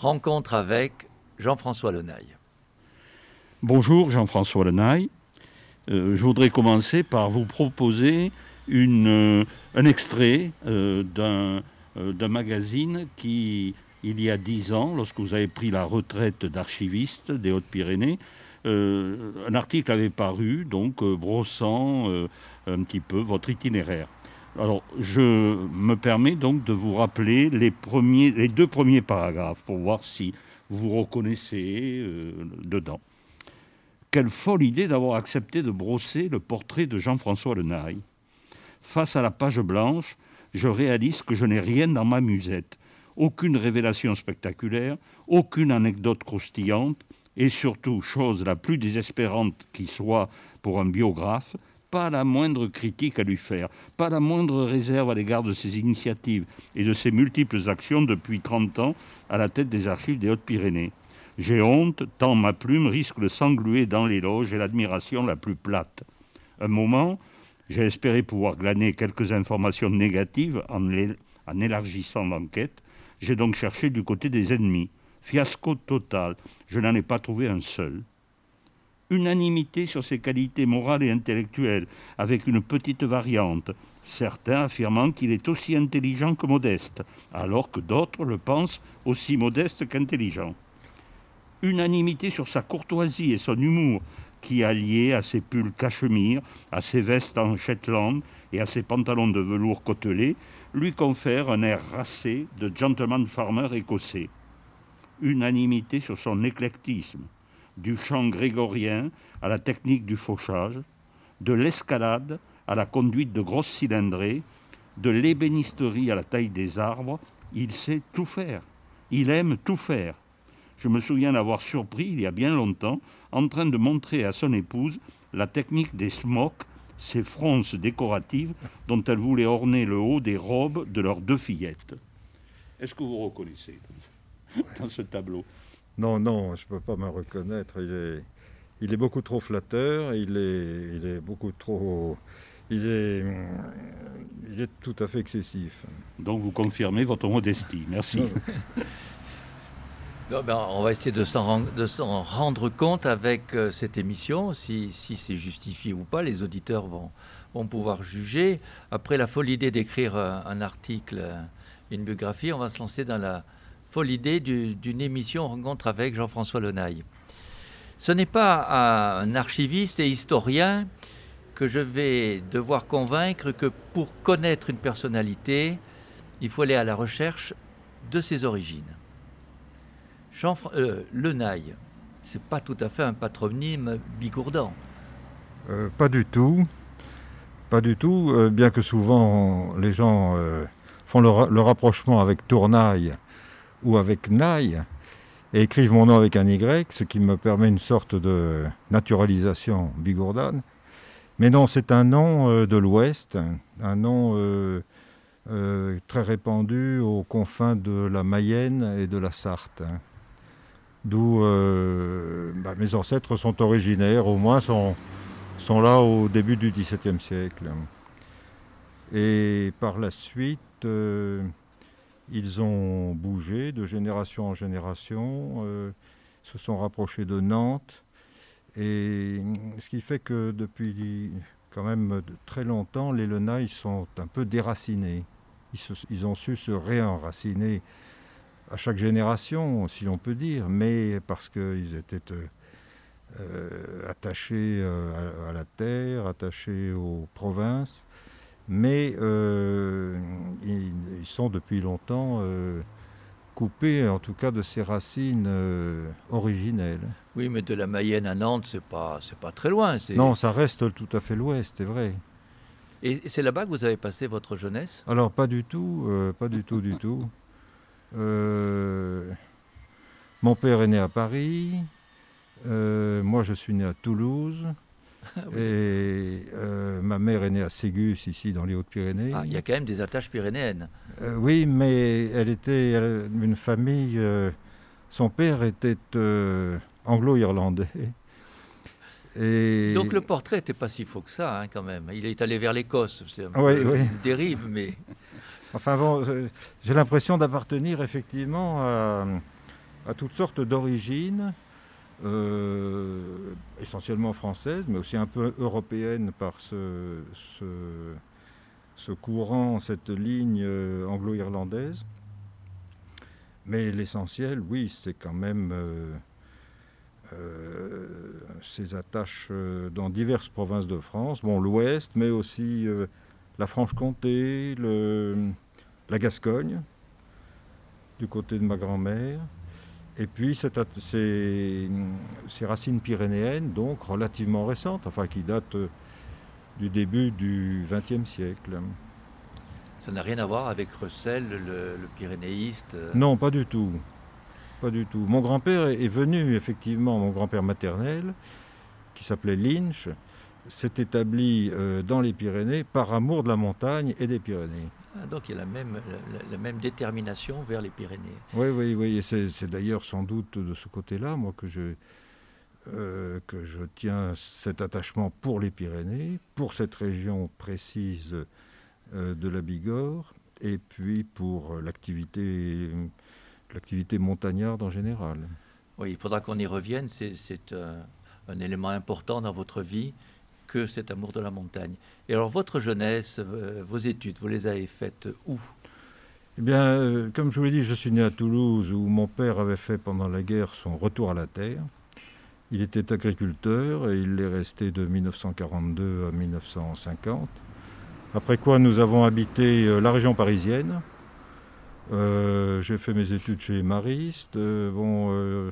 Rencontre avec Jean-François Lenaille. Bonjour Jean-François Lenaille. Euh, je voudrais commencer par vous proposer une, un extrait d'un magazine qui, il y a dix ans, lorsque vous avez pris la retraite d'archiviste des Hautes-Pyrénées, euh, un article avait paru, donc euh, brossant euh, un petit peu votre itinéraire. Alors, je me permets donc de vous rappeler les, deux premiers paragraphes pour voir si vous vous reconnaissez dedans. Quelle folle idée d'avoir accepté de brosser le portrait de Jean-François Lenaille. Face à la page blanche, je réalise que je n'ai rien dans ma musette. Aucune révélation spectaculaire, aucune anecdote croustillante, et surtout, chose la plus désespérante qui soit pour un biographe, pas la moindre critique à lui faire, pas la moindre réserve à l'égard de ses initiatives et de ses multiples actions depuis 30 ans à la tête des archives des Hautes-Pyrénées. J'ai honte, tant ma plume risque de s'engluer dans l'éloge et l'admiration la plus plate. Un moment, j'ai espéré pouvoir glaner quelques informations négatives en, en élargissant l'enquête. J'ai donc cherché du côté des ennemis. Fiasco total. Je n'en ai pas trouvé un seul. Unanimité sur ses qualités morales et intellectuelles, avec une petite variante, certains affirmant qu'il est aussi intelligent que modeste, alors que d'autres le pensent aussi modeste qu'intelligent. Unanimité sur sa courtoisie et son humour, qui, allié à ses pulls cachemire, à ses vestes en Shetland et à ses pantalons de velours côtelé, lui confère un air racé de gentleman farmer écossais unanimité sur son éclectisme, du chant grégorien à la technique du fauchage, de l'escalade à la conduite de grosses cylindrées, de l'ébénisterie à la taille des arbres, il sait tout faire. Il aime tout faire. Je me souviens l'avoir surpris il y a bien longtemps en train de montrer à son épouse la technique des smocks, ces fronces décoratives dont elle voulait orner le haut des robes de leurs deux fillettes. Est-ce que vous reconnaissez dans ce tableau Non, non, je ne peux pas me reconnaître. Il est, il est beaucoup trop flatteur, il est, il est beaucoup trop... Il est, il est tout à fait excessif. Donc vous confirmez votre modestie. Merci. Ben, on va essayer de s'en rendre compte avec euh, cette émission, si, si c'est justifié ou pas. Les auditeurs vont, vont pouvoir juger. Après la folle idée d'écrire euh, un article, euh, une biographie, on va se lancer dans la, folle idée d'une émission rencontre avec Jean-François Lenaille. Ce n'est pas un archiviste et historien que je vais devoir convaincre que pour connaître une personnalité, il faut aller à la recherche de ses origines. Jean euh, Lenaille, c'est pas tout à fait un patronyme bigourdant. Euh, pas du tout. Pas du tout, euh, bien que souvent les gens font le, le, rapprochement avec Tournaille ou avec Naï et écrivent mon nom avec un Y, ce qui me permet une sorte de naturalisation bigourdane. Mais non, c'est un nom euh, de l'Ouest, un nom euh, euh, très répandu aux confins de la Mayenne et de la Sarthe, d'où bah, mes ancêtres sont originaires, au moins sont, sont là au début du XVIIe siècle. Et par la suite, ils ont bougé de génération en génération, euh, se sont rapprochés de Nantes, et ce qui fait que depuis quand même très longtemps, les Lenailles sont un peu déracinés. Ils, ont su se réenraciner à chaque génération, si l'on peut dire, mais parce qu'ils étaient euh, euh, attachés à, la terre, attachés aux provinces mais euh, ils, sont depuis longtemps euh, coupés, en tout cas, de ces racines euh, originelles. Oui, mais de la Mayenne à Nantes, c'est pas, c'est pas très loin. Non, ça reste tout à fait l'ouest, c'est vrai. Et c'est là-bas que vous avez passé votre jeunesse? Alors, pas du tout, pas du tout, du tout. mon père est né à Paris, moi je suis né à Toulouse. Et euh, ma mère est née à Ségus, ici, dans les Hautes-Pyrénées. Ah, il y a quand même des attaches pyrénéennes. Euh, oui, mais elle était une famille. Euh, son père était anglo-irlandais. Et... Donc le portrait n'était pas si faux que ça, hein, quand même. Il est allé vers l'Écosse. C'est un oui, peu une dérive, mais. Enfin bon, j'ai l'impression d'appartenir effectivement à à toutes sortes d'origines, essentiellement françaises, mais aussi un peu européennes par ce, courant, cette ligne anglo-irlandaise. Mais l'essentiel, oui, c'est quand même euh, ses attaches euh, dans diverses provinces de France, bon, l'Ouest, mais aussi euh, la Franche-Comté, la Gascogne, du côté de ma grand-mère. Et puis ces, racines pyrénéennes, donc relativement récentes, enfin qui datent du début du XXe siècle. Ça n'a rien à voir avec Russell, le pyrénéiste Non, pas du tout. Pas du tout. Mon grand-père est venu, effectivement, mon grand-père maternel, qui s'appelait Lynch, s'est établi euh, dans les Pyrénées par amour de la montagne et des Pyrénées. Ah, donc il y a la même, la, même détermination vers les Pyrénées. Oui, oui, oui. Et c'est d'ailleurs sans doute de ce côté-là, moi, que je, euh, que je tiens cet attachement pour les Pyrénées, pour cette région précise euh, de la Bigorre, et puis pour l'activité l'activité montagnarde en général. Oui, il faudra qu'on y revienne. C'est euh, un élément important dans votre vie que cet amour de la montagne. Et alors, votre jeunesse, euh, vos études, vous les avez faites où? Eh bien, euh, comme je vous l'ai dit, je suis né à Toulouse où mon père avait fait pendant la guerre son retour à la terre. Il était agriculteur et il est resté de 1942 à 1950. Après quoi, nous avons habité la région parisienne, euh, j'ai fait mes études chez Mariste, euh, bon, euh,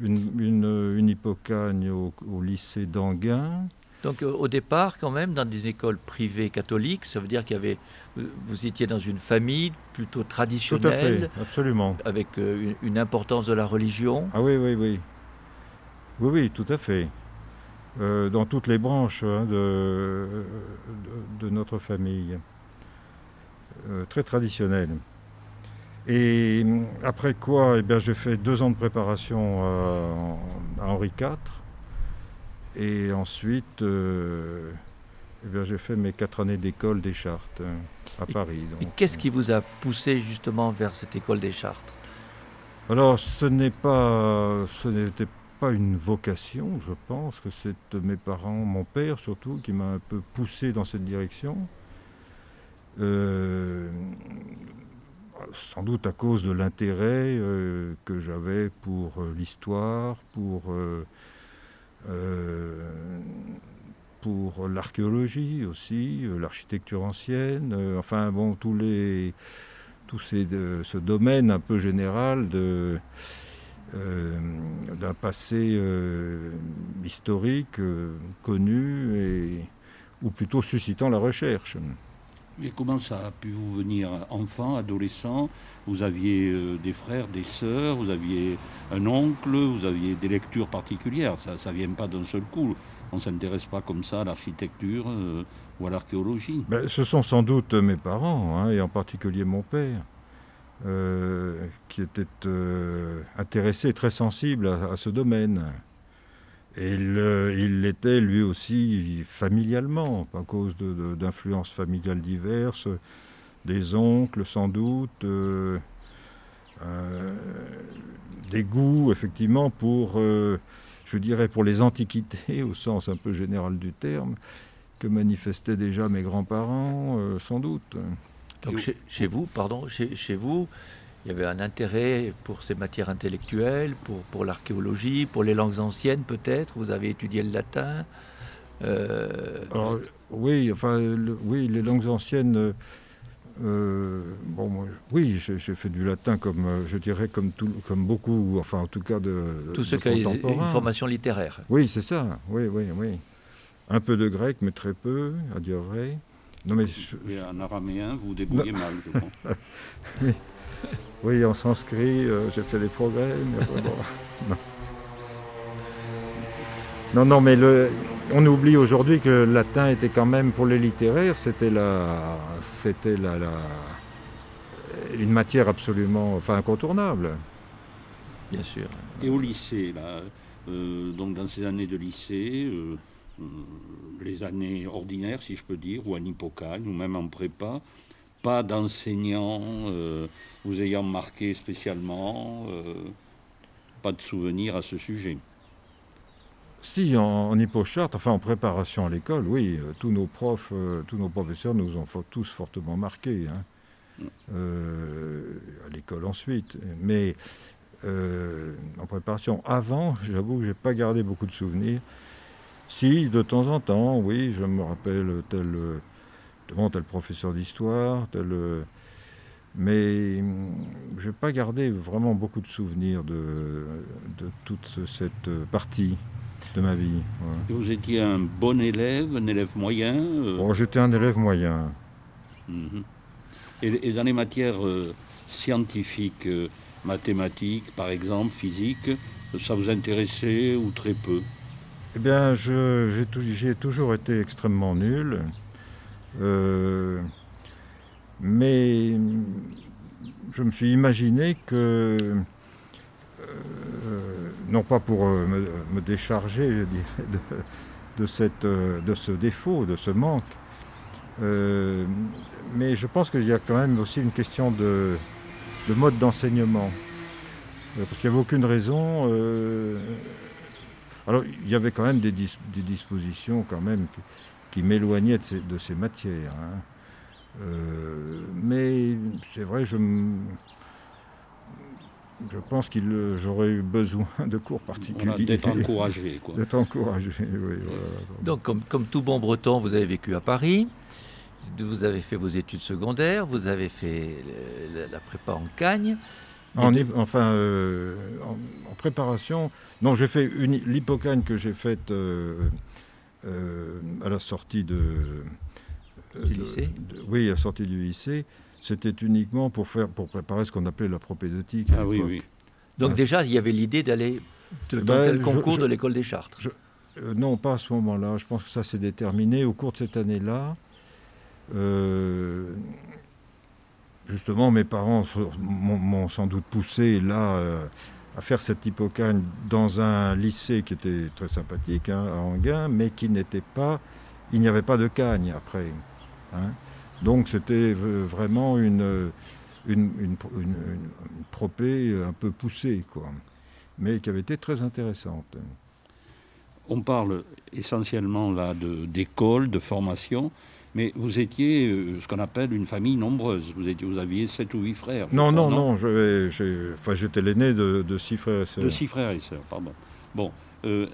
une, une, hippocagne au, lycée d'Anguin. Donc au départ, quand même, dans des écoles privées catholiques, ça veut dire qu'il y avait, vous étiez dans une famille plutôt traditionnelle, Tout à fait, absolument, avec une, importance de la religion. Ah oui, oui, oui, oui, oui, tout à fait. dans toutes les branches hein, de, de, notre famille, très traditionnelle. Et après quoi, eh bien, j'ai fait deux ans de préparation euh, à, Henri IV. Et ensuite, euh, eh j'ai fait mes quatre années d'école des Chartes euh, à Paris. Et qu'est-ce qui vous a poussé justement vers cette école des Chartes Alors, ce n'est pas, ce n'était pas une vocation, je pense que c'est mes parents, mon père surtout, qui m'a un peu poussé dans cette direction sans doute à cause de l'intérêt euh, que j'avais pour euh, l'histoire, pour, euh, pour l'archéologie aussi, l'architecture ancienne, enfin bon, tous les, tous ces, ce domaine un peu général de, d'un passé historique connu et, ou plutôt suscitant la recherche. Mais comment ça a pu vous venir enfant, adolescent? Vous aviez euh, des frères, des sœurs, vous aviez un oncle, vous aviez des lectures particulières. Ça ne vient pas d'un seul coup. On ne s'intéresse pas comme ça à l'architecture euh, ou à l'archéologie. Ben, ce sont sans doute mes parents, hein, et en particulier mon père, euh, qui était intéressé, très sensible à ce domaine. Et il l'était lui aussi familialement, à cause d'influences familiales diverses, des oncles sans doute, euh, euh, des goûts effectivement pour, euh, je dirais, pour les antiquités au sens un peu général du terme, que manifestaient déjà mes grands-parents sans doute. Donc chez, vous, pardon, chez vous, il y avait un intérêt pour ces matières intellectuelles, pour, pour l'archéologie, pour les langues anciennes peut-être. Vous avez étudié le latin. Euh, oui, enfin, oui, les langues anciennes. Euh, bon, oui, j'ai fait du latin comme, je dirais, comme, tout, comme beaucoup, enfin, en tout cas de. Tous ceux qui ont une formation littéraire. Oui, c'est ça. Oui, oui, oui. Un peu de grec, mais très peu, à dire vrai. Non, mais Et en araméen, vous débrouillez mal, je crois. oui. Oui, en sanskrit, euh, j'ai fait des progrès, mais non. non. mais le, on oublie aujourd'hui que le latin était quand même, pour les littéraires, c'était la, c'était la, une matière absolument, enfin incontournable. Bien sûr. Et au lycée, là, euh, donc dans ces années de lycée, euh, les années ordinaires, si je peux dire, ou en hippocagne, ou même en prépa, pas d'enseignants vous ayant marqué spécialement pas de souvenirs à ce sujet. Si, en, en hypocharte, enfin en préparation à l'école, oui, euh, tous nos profs, euh, tous nos professeurs nous ont fo- tous fortement marqués. hein. Mm. Euh, à l'école ensuite. Mais euh, en préparation, avant, j'avoue que je n'ai pas gardé beaucoup de souvenirs. Si, de temps en temps, oui, je me rappelle tel, bon, tel professeur d'histoire, tel. euh, mais hum, je n'ai pas gardé vraiment beaucoup de souvenirs de, de toute ce- cette euh, partie de ma vie. vous étiez un bon élève, un élève moyen euh, Bon, J'étais un élève moyen. mhm. et, et dans les matières euh, scientifiques, euh, mathématiques par exemple, physique, ça vous intéressait ou très peu? Eh bien, j'ai toujours été extrêmement nul. Euh, mais je me suis imaginé que, euh, non pas pour euh, me, décharger de, cette, de ce défaut, de ce manque, mais je pense qu'il y a quand même aussi une question de, de mode d'enseignement. Parce qu'il n'y avait aucune raison. alors, il y avait quand même des, des dispositions quand même qui m'éloignaient de ces, de ces matières. hein. Euh, mais c'est vrai, je, je pense qu'il euh, j'aurais eu besoin de cours particuliers. Voilà, D'être encouragé. Quoi. D'être encouragé, oui. voilà. Donc, comme, comme tout bon breton, vous avez vécu à Paris, vous avez fait vos études secondaires, vous avez fait la, la prépa en Cagne. En, enfin, euh, en, en préparation, non, j'ai fait une, l'hypocagne que j'ai faite euh, euh, à la sortie de, euh, Du de- lycée de- Oui, à la sortie du lycée. C'était uniquement pour faire, pour préparer ce qu'on appelait la propédeutique. Ah oui, oui. Donc Ah, déjà, il y avait l'idée d'aller tenter le je- concours je- de l'école des Chartres. Euh, non, pas à ce moment-là. Je pense que ça s'est déterminé au cours de cette année-là. Euh, justement, mes parents m'ont m'ont sans doute poussé là euh, à faire cette hypocagne dans un lycée qui était très sympathique hein, à Anguin, mais qui n'était pas. Il n'y avait pas de cagne après. hein. Donc c'était vraiment une, une, une, propée un peu poussée, quoi, mais qui avait été très intéressante. On parle essentiellement là d'école, de, formation, mais vous étiez euh, ce qu'on appelle une famille nombreuse. Vous, étiez, vous aviez sept ou huit frères. Non, non, non, enfin, j'étais l'aîné de, de six frères et sœurs. De six frères et sœurs, pardon. Bon, euh,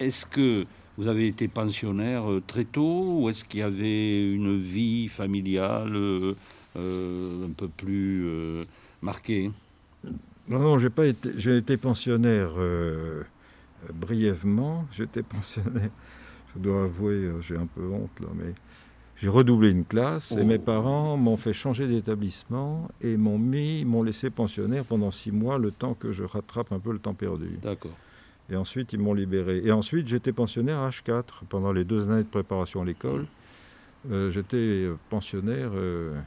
est-ce que vous avez été pensionnaire euh, très tôt ou est-ce qu'il y avait une vie familiale euh, un peu plus marquée? Non, non, j'ai pas été, j'ai été pensionnaire brièvement. J'étais pensionnaire, je dois avouer, j'ai un peu honte là, mais j'ai redoublé une classe et Oh. mes parents m'ont fait changer d'établissement et m'ont mis, m'ont laissé pensionnaire pendant six mois, le temps que je rattrape un peu le temps perdu. D'accord. Et ensuite, ils m'ont libéré. Et ensuite, j'étais pensionnaire à H4 pendant les deux années de préparation à l'école. euh, j'étais pensionnaire euh,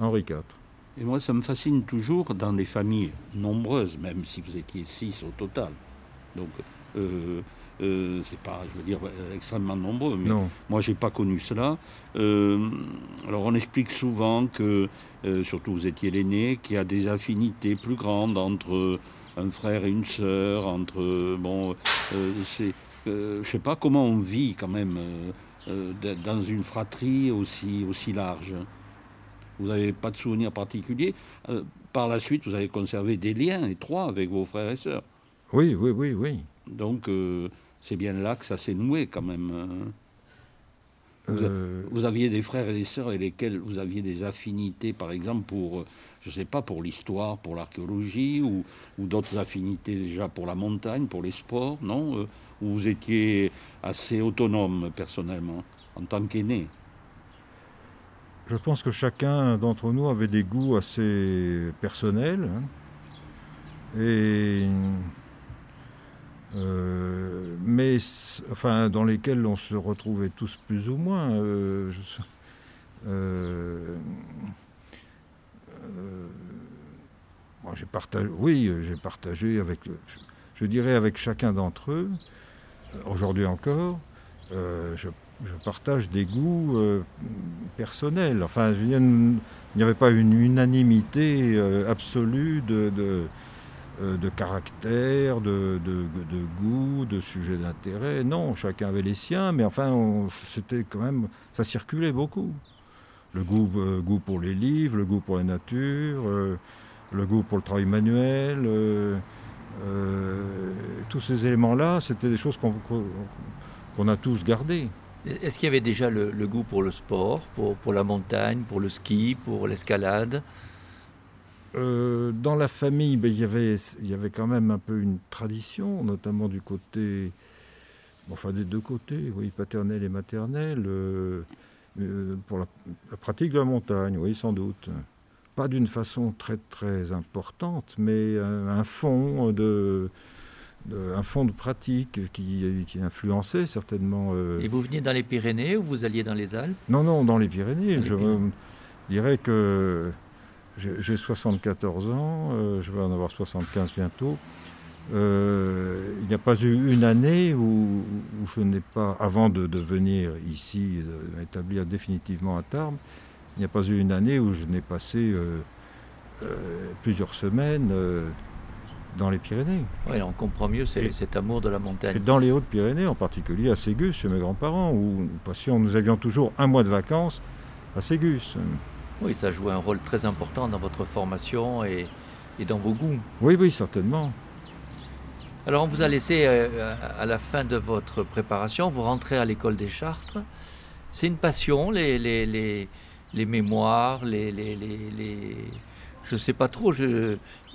Henri IV. Et moi, ça me fascine toujours dans les familles nombreuses, même si vous étiez six au total. Donc, euh, euh, c'est pas, je veux dire, euh, extrêmement nombreux, mais Non. moi, j'ai pas connu cela. Euh, alors, on explique souvent que, euh, surtout vous étiez l'aîné, qu'il y a des affinités plus grandes entre un frère et une sœur, entre, bon, c'est, je sais pas comment on vit quand même dans une fratrie aussi, aussi large. Vous n'avez pas de souvenirs particuliers? Par la suite, vous avez conservé des liens étroits avec vos frères et sœurs. Oui, oui, oui, oui. Donc, euh, c'est bien là que ça s'est noué quand même. hein. Vous, a- Euh, vous aviez des frères et des sœurs avec lesquels vous aviez des affinités, par exemple, pour, euh, je ne sais pas, pour l'histoire, pour l'archéologie, ou, ou d'autres affinités déjà pour la montagne, pour les sports, non Euh, Ou vous étiez assez autonome personnellement, en tant qu'aîné? Je pense que chacun d'entre nous avait des goûts assez personnels hein, et euh, mais enfin dans lesquels on se retrouvait tous plus ou moins. euh, euh, moi, j'ai partagé, oui, j'ai partagé avec, je, dirais avec chacun d'entre eux. Aujourd'hui encore, je partage des goûts personnels. Enfin, il n'y avait pas une unanimité absolue de, de caractère, de, goût, de sujet d'intérêt. Non, chacun avait les siens, mais enfin, c'était quand même, ça circulait beaucoup. Le goût, goût pour les livres, le goût pour la nature, le goût pour le travail manuel. tous ces éléments-là, c'était des choses qu'on a tous gardées. Est-ce qu'il y avait déjà le, goût pour le sport, pour, la montagne, pour le ski, pour l'escalade? Euh, Dans la famille, ben, il, y avait, il y avait quand même un peu une tradition, notamment du côté, enfin des deux côtés, oui, paternel et maternel, euh, euh, pour la, pratique de la montagne, oui, sans doute. Pas d'une façon très très importante, mais un fond de un fond de pratique qui, qui influençait certainement. Et vous veniez dans les Pyrénées ou vous alliez dans les Alpes? Non, non, dans les Pyrénées. je dirais que j'ai 74 ans, euh, je vais en avoir 75 bientôt. Euh, il n'y a pas eu une année où, je n'ai pas, avant de, venir ici, de m'établir définitivement à Tarbes, il n'y a pas eu une année où je n'ai passé plusieurs semaines dans les Pyrénées. Oui, on comprend mieux cet amour de la montagne. Et dans les Hautes-Pyrénées, en particulier à Ségus, chez mes grands-parents, où nous passions, nous avions toujours un mois de vacances à Ségus. Oui, ça jouait un rôle très important dans votre formation et, dans vos goûts. Oui, oui, certainement. Alors, on vous a laissé euh, à la fin de votre préparation, vous rentrez à l'école des Chartres. C'est une passion, les, les, les, les mémoires, les, les, je ne sais pas trop.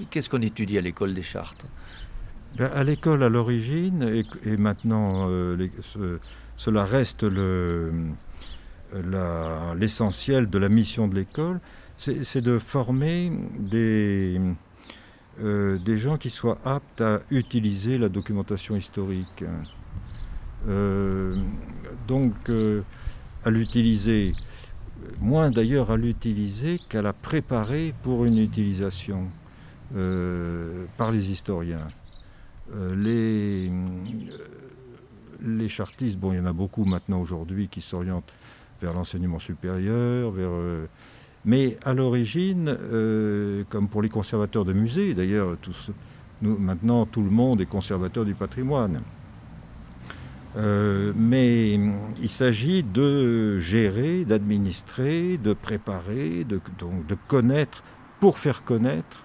Qu'est-ce qu'on étudie à l'école des Chartes ben, À l'école, à l'origine, et, maintenant, euh, cela reste l'essentiel de la mission de l'école, c'est de former des, euh, des gens qui soient aptes à utiliser la documentation historique. Euh, donc, à l'utiliser moins d'ailleurs à l'utiliser qu'à la préparer pour une utilisation euh, par les historiens. Euh, les, euh, les chartistes, bon, il y en a beaucoup maintenant aujourd'hui qui s'orientent vers l'enseignement supérieur, vers, mais à l'origine, comme pour les conservateurs de musées, d'ailleurs, maintenant tout le monde est conservateur du patrimoine. Euh, mais il s'agit de gérer, d'administrer, de préparer, de, donc de connaître, pour faire connaître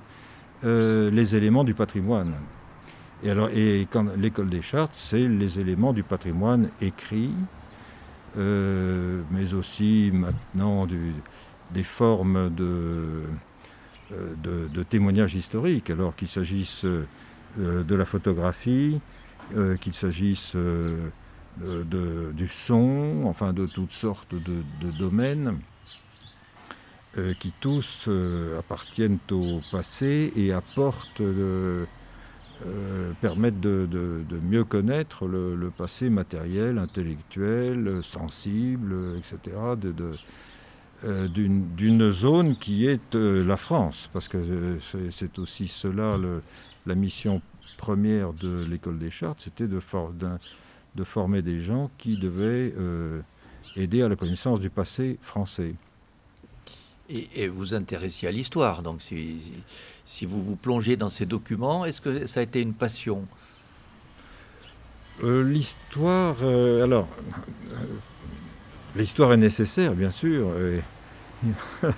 euh, les éléments du patrimoine. Et, alors, et quand l'école des chartes, c'est les éléments du patrimoine écrit, euh, mais aussi maintenant des formes de, de, de témoignages historiques, alors qu'il s'agisse de la photographie, qu'il s'agisse du son, enfin de toutes sortes de, domaines euh, qui tous euh, appartiennent au passé et apportent, euh, permettent de, mieux connaître le, passé matériel, intellectuel, sensible, etc. d'une zone qui est la France, parce que c'est aussi cela la mission première de l'école des chartes, c'était de, former des gens qui devaient euh, aider à la connaissance du passé français. Et, vous intéressiez à l'histoire, donc si, vous vous plongez dans ces documents, est-ce que ça a été une passion? Euh, L'histoire, euh, alors, l'histoire est nécessaire, bien sûr.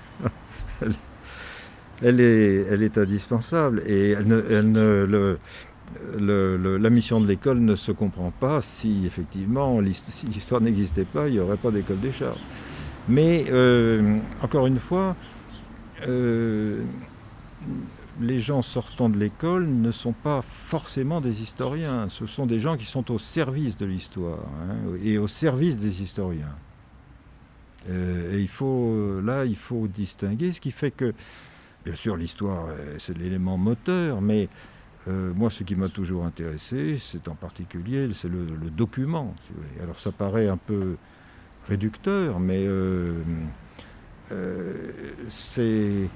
elle, est, indispensable et la mission de l'école ne se comprend pas si effectivement l'histoire n'existait pas, il n'y aurait pas d'école des chars. Mais euh, encore une fois, euh, les gens sortant de l'école ne sont pas forcément des historiens, ce sont des gens qui sont au service de l'histoire hein, et au service des historiens. Euh, et il faut, là, il faut distinguer, ce qui fait que, bien sûr, l'histoire, c'est l'élément moteur, mais moi, ce qui m'a toujours intéressé, c'est en particulier c'est le, document. Alors, ça paraît un peu réducteur, mais euh, euh, c'est.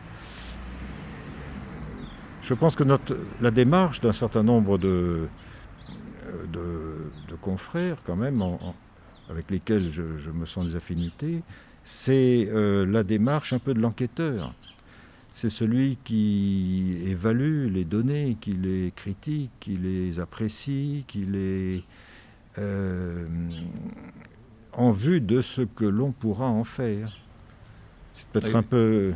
Je pense que notre, la démarche d'un certain nombre de, de, confrères, quand même, avec lesquels je, me sens des affinités, c'est la démarche un peu de l'enquêteur. c'est celui qui évalue les données, qui les critique, qui les apprécie, qui les... Euh, en vue de ce que l'on pourra en faire. C'est peut-être un peu...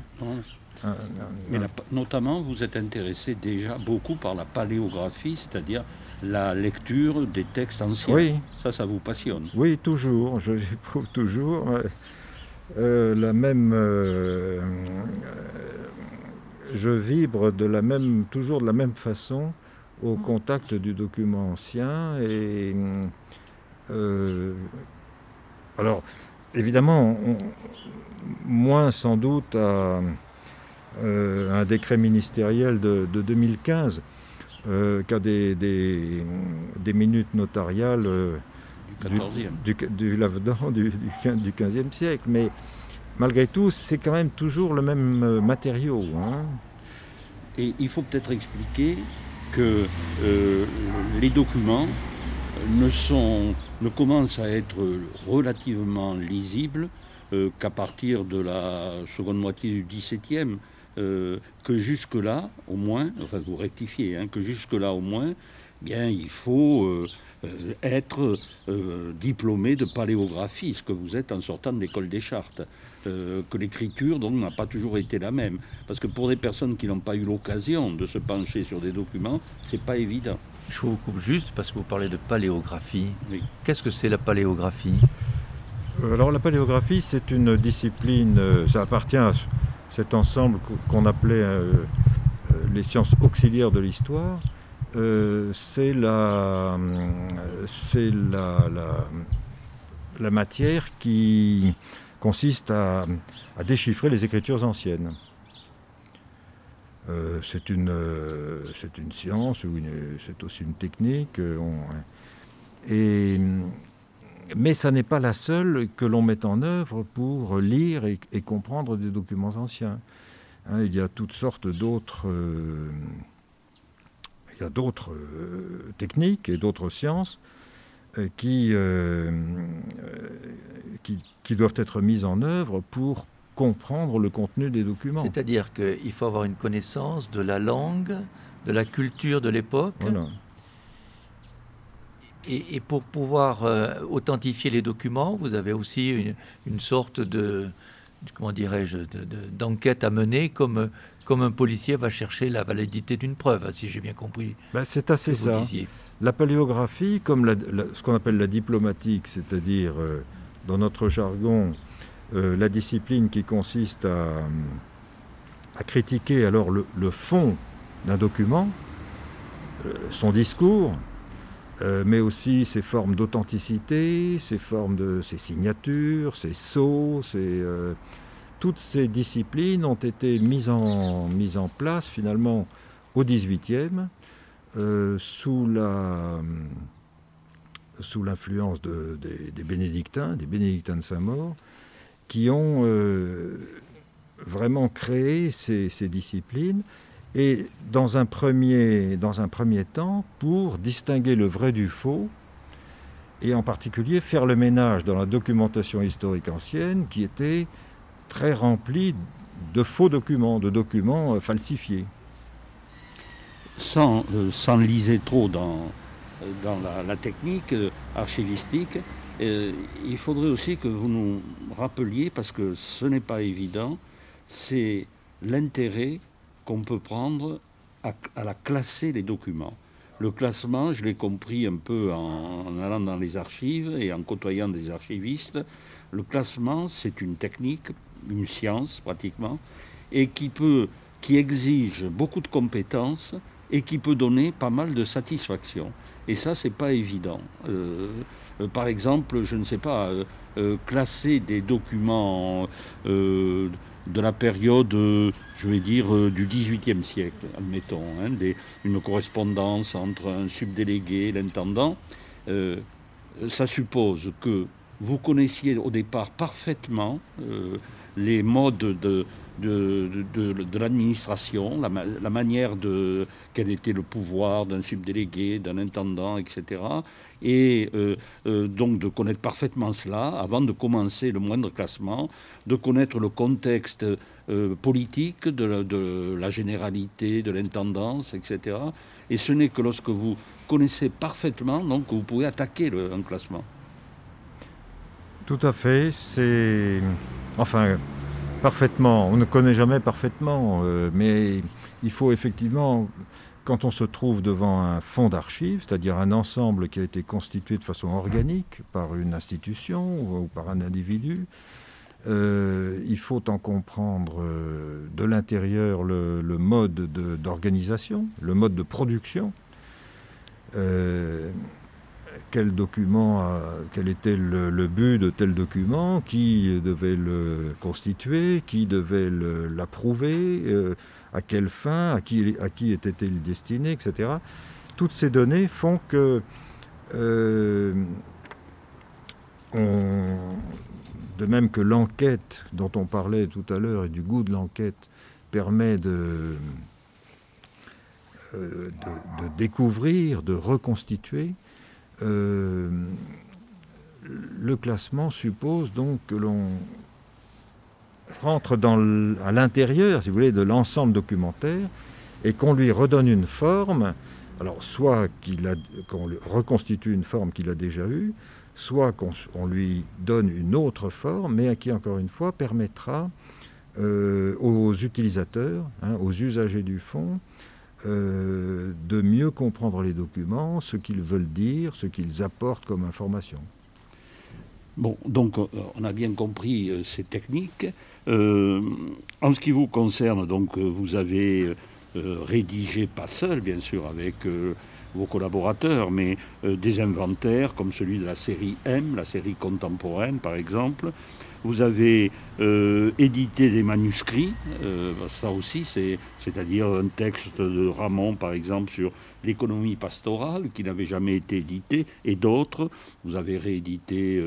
Mais notamment, vous êtes intéressé déjà beaucoup par la paléographie, c'est-à-dire la lecture des textes anciens. Oui. Ça, ça vous passionne. Oui, toujours. Je l'éprouve toujours. Euh, la même. Euh, je vibre de la même, toujours de la même façon au contact du document ancien et. Euh, alors, évidemment, moins sans doute à euh, un décret ministériel de, 2015 euh, qu'à des, des, minutes notariales euh, du, du, du, du, du 15e siècle. Mais malgré tout, c'est quand même toujours le même matériau. Hein. Et il faut peut-être expliquer que les documents ne, commencent à être relativement lisibles qu'à partir de la seconde moitié du XVIIe. Euh, que jusque-là, au moins, enfin vous rectifiez, hein, que jusque-là au moins, bien il faut euh, euh, être diplômé de paléographie, ce que vous êtes en sortant de l'école des chartes. que l'écriture donc n'a pas toujours été la même, parce que pour des personnes qui n'ont pas eu l'occasion de se pencher sur des documents, c'est pas évident. Je vous coupe juste parce que vous parlez de paléographie. Qu'est-ce que c'est la paléographie Alors la paléographie, c'est une discipline, ça appartient à cet ensemble qu'on appelait euh, euh, les sciences auxiliaires de l'histoire, euh, c'est la, c'est la, la, matière qui consiste à, déchiffrer les écritures anciennes. C'est une, c'est une science, ou c'est aussi une technique. et mais ça n'est pas la seule que l'on met en œuvre pour lire et, comprendre des documents anciens. Hein, il y a toutes sortes d'autres, euh, euh, techniques et d'autres sciences euh, qui, qui, doivent être mises en œuvre pour comprendre le contenu des documents. C'est-à-dire qu'il faut avoir une connaissance de la langue, de la culture de l'époque. Voilà et, pour pouvoir euh, authentifier les documents, vous avez aussi une, sorte de, comment dirais-je, d'enquête à mener, comme, comme un policier va chercher la validité d'une preuve, si j'ai bien compris. Ben, c'est assez ça. La paléographie, comme ce qu'on appelle la diplomatique, c'est-à-dire, euh, dans notre jargon, euh, la discipline qui consiste à, à critiquer alors le, fond d'un document, son discours, euh, mais aussi ses formes d'authenticité, ses formes de ses signatures, ses sceaux, euh, toutes ces disciplines ont été mises en, place finalement au XVIIIe euh, sous sous l'influence des, bénédictins, des bénédictins de Saint-Maur, qui ont vraiment créé ces, disciplines et dans un, premier, dans un premier temps, pour distinguer le vrai du faux, et en particulier faire le ménage dans la documentation historique ancienne qui était très remplie de faux documents, de documents euh, falsifiés. Sans, euh, sans liser trop dans, dans la, technique euh, il faudrait aussi que vous nous rappeliez, parce que ce n'est pas évident, c'est l'intérêt qu'on peut prendre à, la classer les documents. Le classement, je l'ai compris un peu en, allant dans les archives et en côtoyant des archivistes. Le classement, c'est une technique, une science pratiquement, et qui peut, qui exige beaucoup de compétences et qui peut donner pas mal de satisfaction. Et ça, c'est pas évident. Euh, par exemple, je ne sais pas, euh, classer des documents de la période, euh, je vais dire, euh, du XVIIIe siècle, admettons, hein, une correspondance entre un subdélégué et l'intendant, euh, ça suppose que vous connaissiez au départ parfaitement les modes de, de, de, l'administration, la, manière de quel était le pouvoir d'un subdélégué, d'un intendant, etc. Et euh, euh, donc de connaître parfaitement cela avant de commencer le moindre classement, de connaître le contexte euh, politique de la, de la, généralité, de l'intendance, etc. Et ce n'est que lorsque vous connaissez parfaitement donc, que vous pouvez attaquer un classement. Tout à fait. C'est. Enfin, parfaitement. On ne connaît jamais parfaitement, euh, mais il faut effectivement, quand on se trouve devant un fonds d'archives, c'est-à-dire un ensemble qui a été constitué de façon organique par une institution ou par un individu, euh, il faut en comprendre euh, de l'intérieur le, mode d'organisation, le mode de production quel document, quel était le, but de tel document, qui devait le constituer, qui devait l'approuver, euh, à quelle fin, à qui, était-il destiné, etc. Toutes ces données font que, euh, de même que l'enquête dont on parlait tout à l'heure et du goût de l'enquête permet euh, de, découvrir, de reconstituer, euh, le classement suppose donc que l'on rentre à l'intérieur, si vous voulez, de l'ensemble documentaire et qu'on lui redonne une forme. Alors, soit qu'on reconstitue une forme qu'il a déjà eue, soit qu'on lui donne une autre forme, mais qui, encore une fois, permettra euh, aux utilisateurs, hein, aux usagers du fond, euh, de mieux comprendre les documents, ce qu'ils veulent dire, ce qu'ils apportent comme information. Bon, donc euh, on a bien compris euh, ces techniques. en ce qui vous concerne, donc vous avez rédigé, pas seul bien sûr, avec vos collaborateurs, mais des inventaires comme celui de la série M, la série contemporaine par exemple, vous avez euh, édité des manuscrits, euh, ça aussi, c'est-à-dire un texte de Ramon, par exemple, sur l'économie pastorale, qui n'avait jamais été édité, et d'autres. Vous avez réédité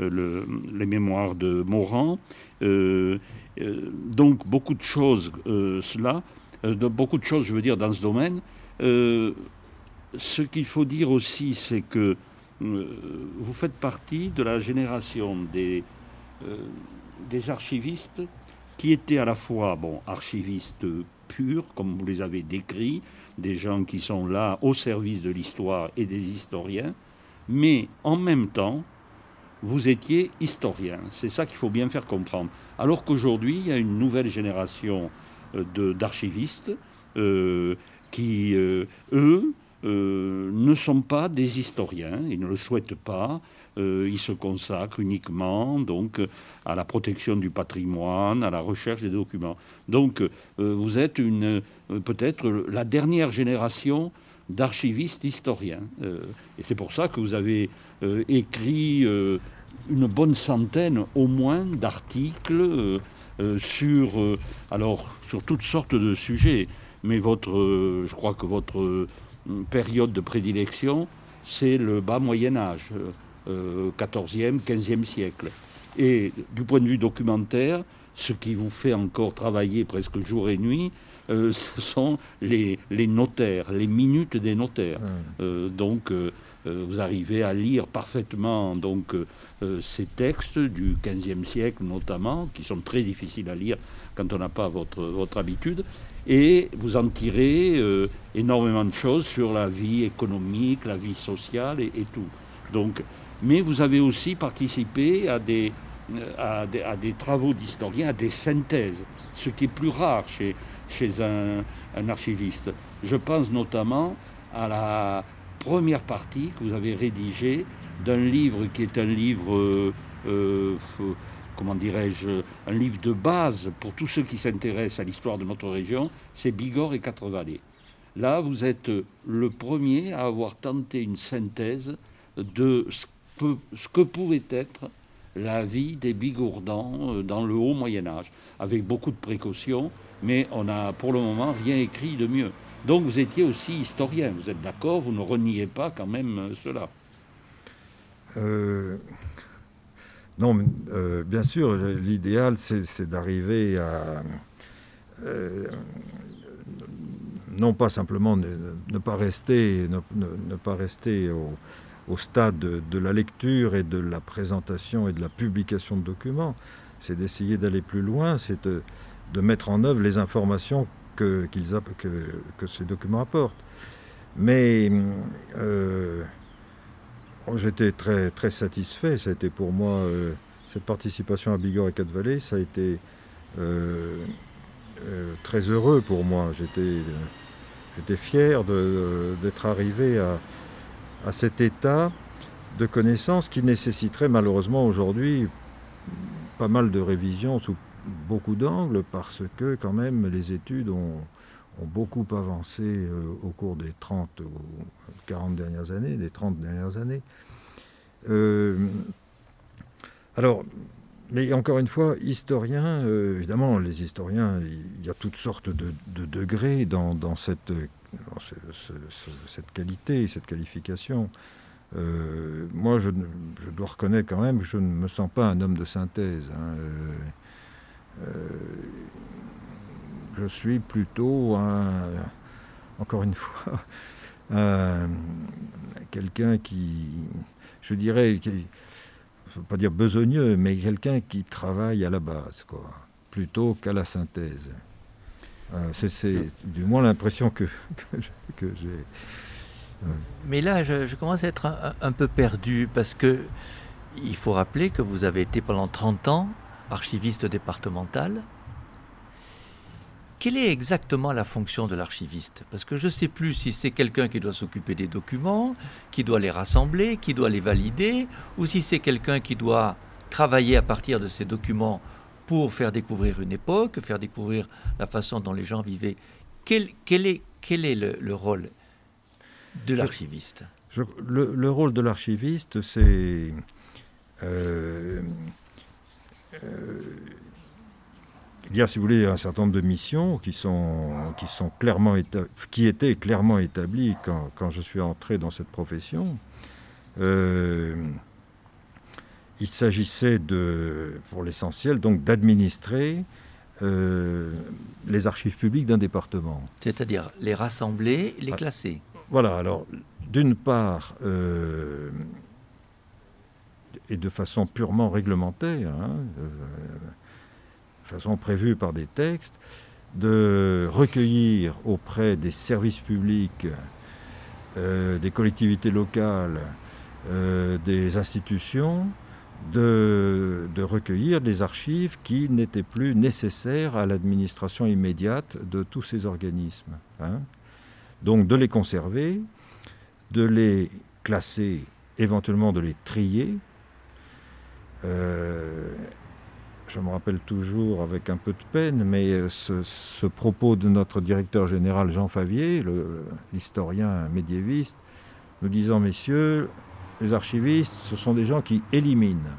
euh, les mémoires de Morand. donc, beaucoup de choses, cela, beaucoup de choses, je veux dire, dans ce domaine. ce qu'il faut dire aussi, c'est que vous faites partie de la génération des des archivistes qui étaient à la fois bon, archivistes purs, comme vous les avez décrits, des gens qui sont là au service de l'histoire et des historiens, mais en même temps, vous étiez historien. C'est ça qu'il faut bien faire comprendre. Alors qu'aujourd'hui, il y a une nouvelle génération euh, d'archivistes euh, qui, eux, ne sont pas des historiens, ils ne le souhaitent pas, euh, il se consacre uniquement donc à la protection du patrimoine, à la recherche des documents. Donc euh, vous êtes euh, peut-être la dernière génération d'archivistes historiens. et c'est pour ça que vous avez écrit une bonne centaine au moins d'articles sur, sur toutes sortes de sujets. Mais votre, je crois que votre période de prédilection, c'est le bas Moyen Âge. 14e, 15e siècle. Et du point de vue documentaire, ce qui vous fait encore travailler presque jour et nuit, euh, ce sont les, les, notaires, les minutes des notaires. Euh, donc, euh, vous arrivez à lire parfaitement donc ces textes du XVe siècle notamment, qui sont très difficiles à lire quand on n'a pas votre, votre habitude, et vous en tirez énormément de choses sur la vie économique, la vie sociale et, et tout. Donc, mais vous avez aussi participé à des, des, travaux d'historiens, à des synthèses, ce qui est plus rare chez, un, archiviste. Je pense notamment à la première partie que vous avez rédigée d'un livre qui est un livre, euh, euh, comment dirais-je, un livre de base pour tous ceux qui s'intéressent à l'histoire de notre région, c'est Bigorre et Quatre Vallées. Là, vous êtes le premier à avoir tenté une synthèse de ce ce que pouvait être la vie des Bigourdans euh, dans le haut Moyen Âge, avec beaucoup de précautions, mais on n'a pour le moment rien écrit de mieux. Donc vous étiez aussi historien, vous êtes d'accord, vous ne reniez pas quand même euh, cela? Euh, non, bien sûr, l'idéal, c'est d'arriver à, non pas simplement ne, pas rester, ne, pas rester au, stade de, la lecture et de la présentation et de la publication de documents, c'est d'essayer d'aller plus loin, c'est de, mettre en œuvre les informations que, ces documents apportent. Mais euh, j'étais très, très satisfait, ça a été pour moi, euh, cette participation à Bigorre et Quatre-Vallées, ça a été euh, très heureux pour moi. J'étais fier d'être arrivé à, cet état de connaissance qui nécessiterait malheureusement aujourd'hui pas mal de révisions sous beaucoup d'angles parce que quand même les études ont, beaucoup avancé euh, au cours des 30 ou 40 dernières années, des 30 dernières années. Euh, alors, mais encore une fois, historien, euh, évidemment, les historiens, il y a toutes sortes de, degrés dans, cette, cette, qualité, cette qualification. Euh, moi, je, dois reconnaître quand même que je ne me sens pas un homme de synthèse. Hein. Euh, je suis plutôt encore une fois, quelqu'un qui, je dirais, qui, ne faut pas dire besogneux, mais quelqu'un qui travaille à la base, quoi, plutôt qu'à la synthèse. Euh, c'est du moins l'impression que, que j'ai. Mais là, je, commence à être un, peu perdu parce que il faut rappeler que vous avez été pendant 30 ans archiviste départemental. Quelle est exactement la fonction de l'archiviste? Parce que je ne sais plus si c'est quelqu'un qui doit s'occuper des documents, qui doit les rassembler, qui doit les valider, ou si c'est quelqu'un qui doit travailler à partir de ces documents pour faire découvrir une époque, faire découvrir la façon dont les gens vivaient. Quel, est, quel est le, rôle de l'archiviste? le, rôle de l'archiviste, c'est... Euh, euh, il y a, si vous voulez, un certain nombre de missions qui, sont, qui, sont clairement qui étaient clairement établies quand, quand, je suis entré dans cette profession. Euh, il s'agissait de, pour l'essentiel, donc d'administrer euh, les archives publiques d'un département. C'est-à-dire les rassembler, les ah, classer. Voilà, alors d'une part, euh, et de façon purement réglementaire, hein, façon prévue par des textes, de recueillir auprès des services publics, euh, des collectivités locales, euh, des institutions, de, recueillir des archives qui n'étaient plus nécessaires à l'administration immédiate de tous ces organismes. Hein. Donc de les conserver, de les classer, éventuellement de les trier, euh, je me rappelle toujours avec un peu de peine, mais euh, ce, propos de notre directeur général Jean Favier, l'historien médiéviste, nous disant, messieurs, les archivistes, ce sont des gens qui éliminent.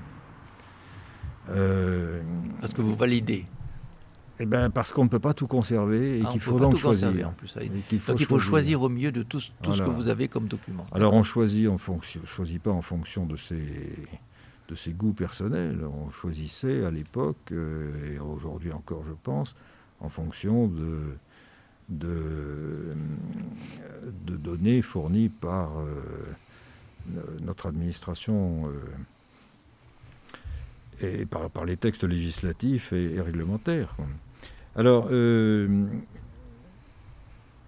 Euh, parce que vous validez. Eh ben parce qu'on ne peut pas tout conserver et ah, qu'il faut donc choisir. En plus, il faut, donc il faut choisir au mieux de tout, tout ce que vous avez comme document. Alors on choisit, on ne choisit pas en fonction de ses goûts personnels. On choisissait à l'époque, euh, et aujourd'hui encore je pense, en fonction de, de, données fournies par euh, notre administration euh, et par, les textes législatifs et, réglementaires. Alors,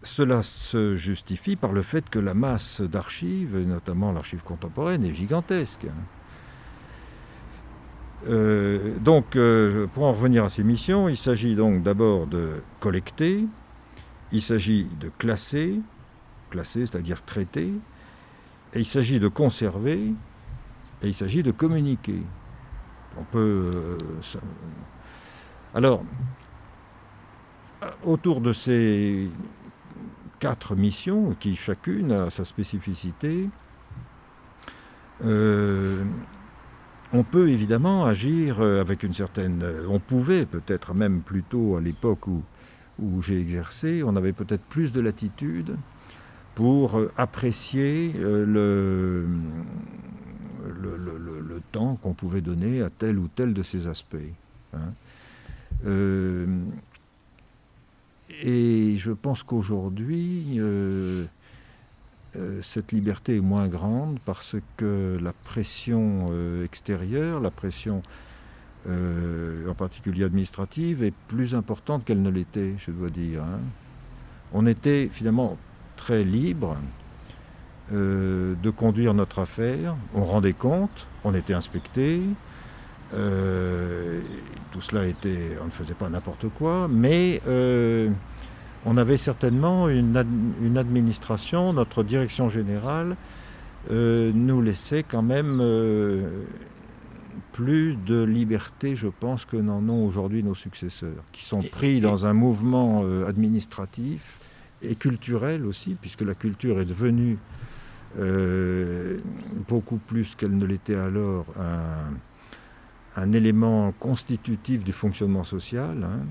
cela se justifie par le fait que la masse d'archives, notamment l'archive contemporaine, est gigantesque. Euh, donc, euh, pour en revenir à ces missions, il s'agit donc d'abord de collecter, il s'agit de classer, classer c'est-à-dire traiter, et il s'agit de conserver, et il s'agit de communiquer. On peut. Euh, alors, autour de ces quatre missions, qui chacune a sa spécificité, on peut évidemment agir euh, avec une certaine... Euh, on pouvait peut-être même plutôt à l'époque où, où j'ai exercé, on avait peut-être plus de latitude pour euh, apprécier le, le, temps qu'on pouvait donner à tel ou tel de ces aspects. Hein. et je pense qu'aujourd'hui, cette liberté est moins grande parce que la pression extérieure, la pression en particulier administrative, est plus importante qu'elle ne l'était, je dois dire. Hein. On était finalement très libre euh, de conduire notre affaire. On rendait compte, on était inspecté. Euh, tout cela était, on ne faisait pas n'importe quoi, mais euh, on avait certainement une, administration, notre direction générale nous laissait quand même plus de liberté, je pense, que n'en ont aujourd'hui nos successeurs, qui sont pris dans un mouvement administratif et culturel aussi, puisque la culture est devenue euh, beaucoup plus qu'elle ne l'était alors, un, élément constitutif du fonctionnement social. Hein.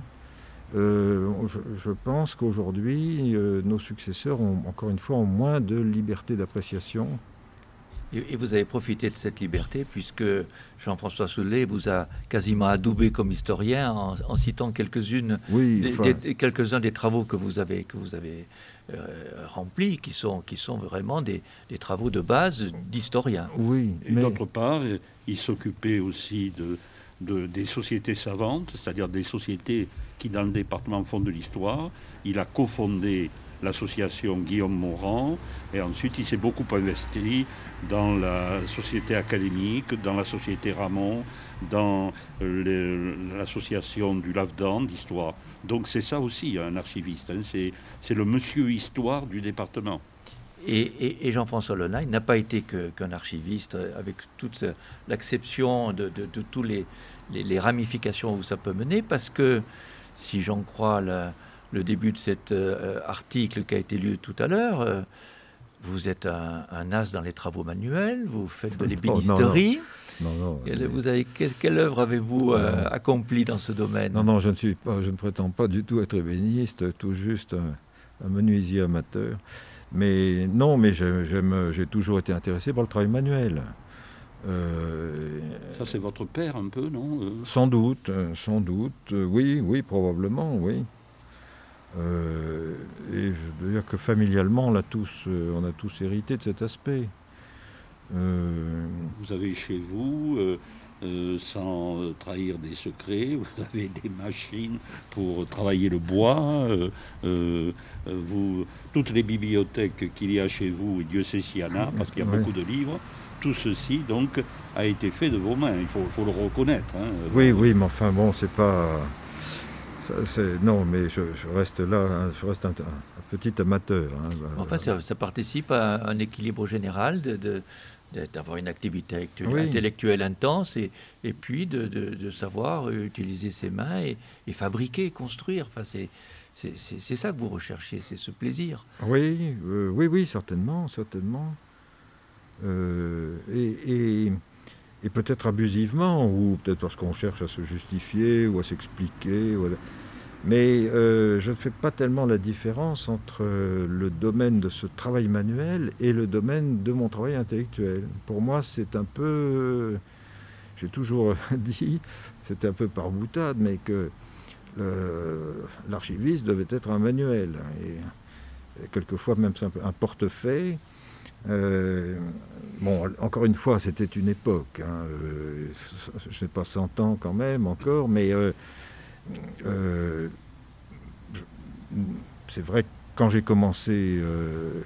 Euh, je, pense qu'aujourd'hui, euh, nos successeurs, ont, encore une fois, moins de liberté d'appréciation. Et, vous avez profité de cette liberté puisque Jean-François Soulet vous a quasiment adoubé comme historien en, citant quelques-unes, quelques-uns des travaux que vous avez, que vous avez euh, remplis, qui sont, qui sont vraiment des, travaux de base d'historiens. Oui, mais... D'autre part, il s'occupait aussi de, des sociétés savantes, c'est-à-dire des sociétés qui, dans le département, font de l'histoire. Il a cofondé l'association Guillaume Morand, et ensuite il s'est beaucoup investi dans la société académique, dans la société Ramon, dans l'association du Lavdan d'histoire. Donc c'est ça aussi un archiviste, hein. c'est le monsieur histoire du département. Et, Jean-François Lenaille n'a pas été qu'un archiviste avec toute l'acception de, de, tous les, les, ramifications où ça peut mener, parce que si j'en crois le début de cet euh, article qui a été lu tout à l'heure, euh, vous êtes un, as dans les travaux manuels, vous faites de l'ébénisterie. Non, non, vous avez, quelle, œuvre avez-vous euh, accomplie dans ce domaine? Non, non, je ne, suis pas, je ne prétends pas du tout être ébéniste, tout juste un, menuisier amateur. Mais non, mais j'ai toujours été intéressé par le travail manuel. Euh, Ça, c'est votre père un peu, non? Sans doute, sans doute. oui, oui, probablement, oui. Euh, et je veux dire que familialement, on a tous, euh, on a tous hérité de cet aspect. Euh, vous avez chez vous, sans trahir des secrets, vous avez des machines pour travailler le bois. vous, toutes les bibliothèques qu'il y a chez vous, et Dieu sait s'il y en a, parce qu'il y a beaucoup de livres, tout ceci donc a été fait de vos mains. Il faut, le reconnaître. Hein. Oui, oui, mais enfin bon, c'est pas non, mais je, reste là, hein, je reste un, petit amateur. Hein, bah, enfin, ça, participe à un équilibre général de, d'avoir une activité intellectuelle intense et, et puis de, savoir utiliser ses mains et, fabriquer, construire. Enfin, c'est, c'est, ça que vous recherchez, c'est ce plaisir. Oui, euh, oui, oui, certainement, certainement. Euh, et, et peut-être abusivement, ou peut-être parce qu'on cherche à se justifier ou à s'expliquer. Mais euh, je ne fais pas tellement la différence entre le domaine de ce travail manuel et le domaine de mon travail intellectuel. Pour moi, c'est un peu, j'ai toujours dit, c'était un peu par boutade, mais que l'archiviste devait être un manuel, et, quelquefois même un portefeuille euh, bon, encore une fois, c'était une époque. Hein, euh, je sais pas 100 ans quand même encore, mais euh, c'est vrai que quand j'ai commencé,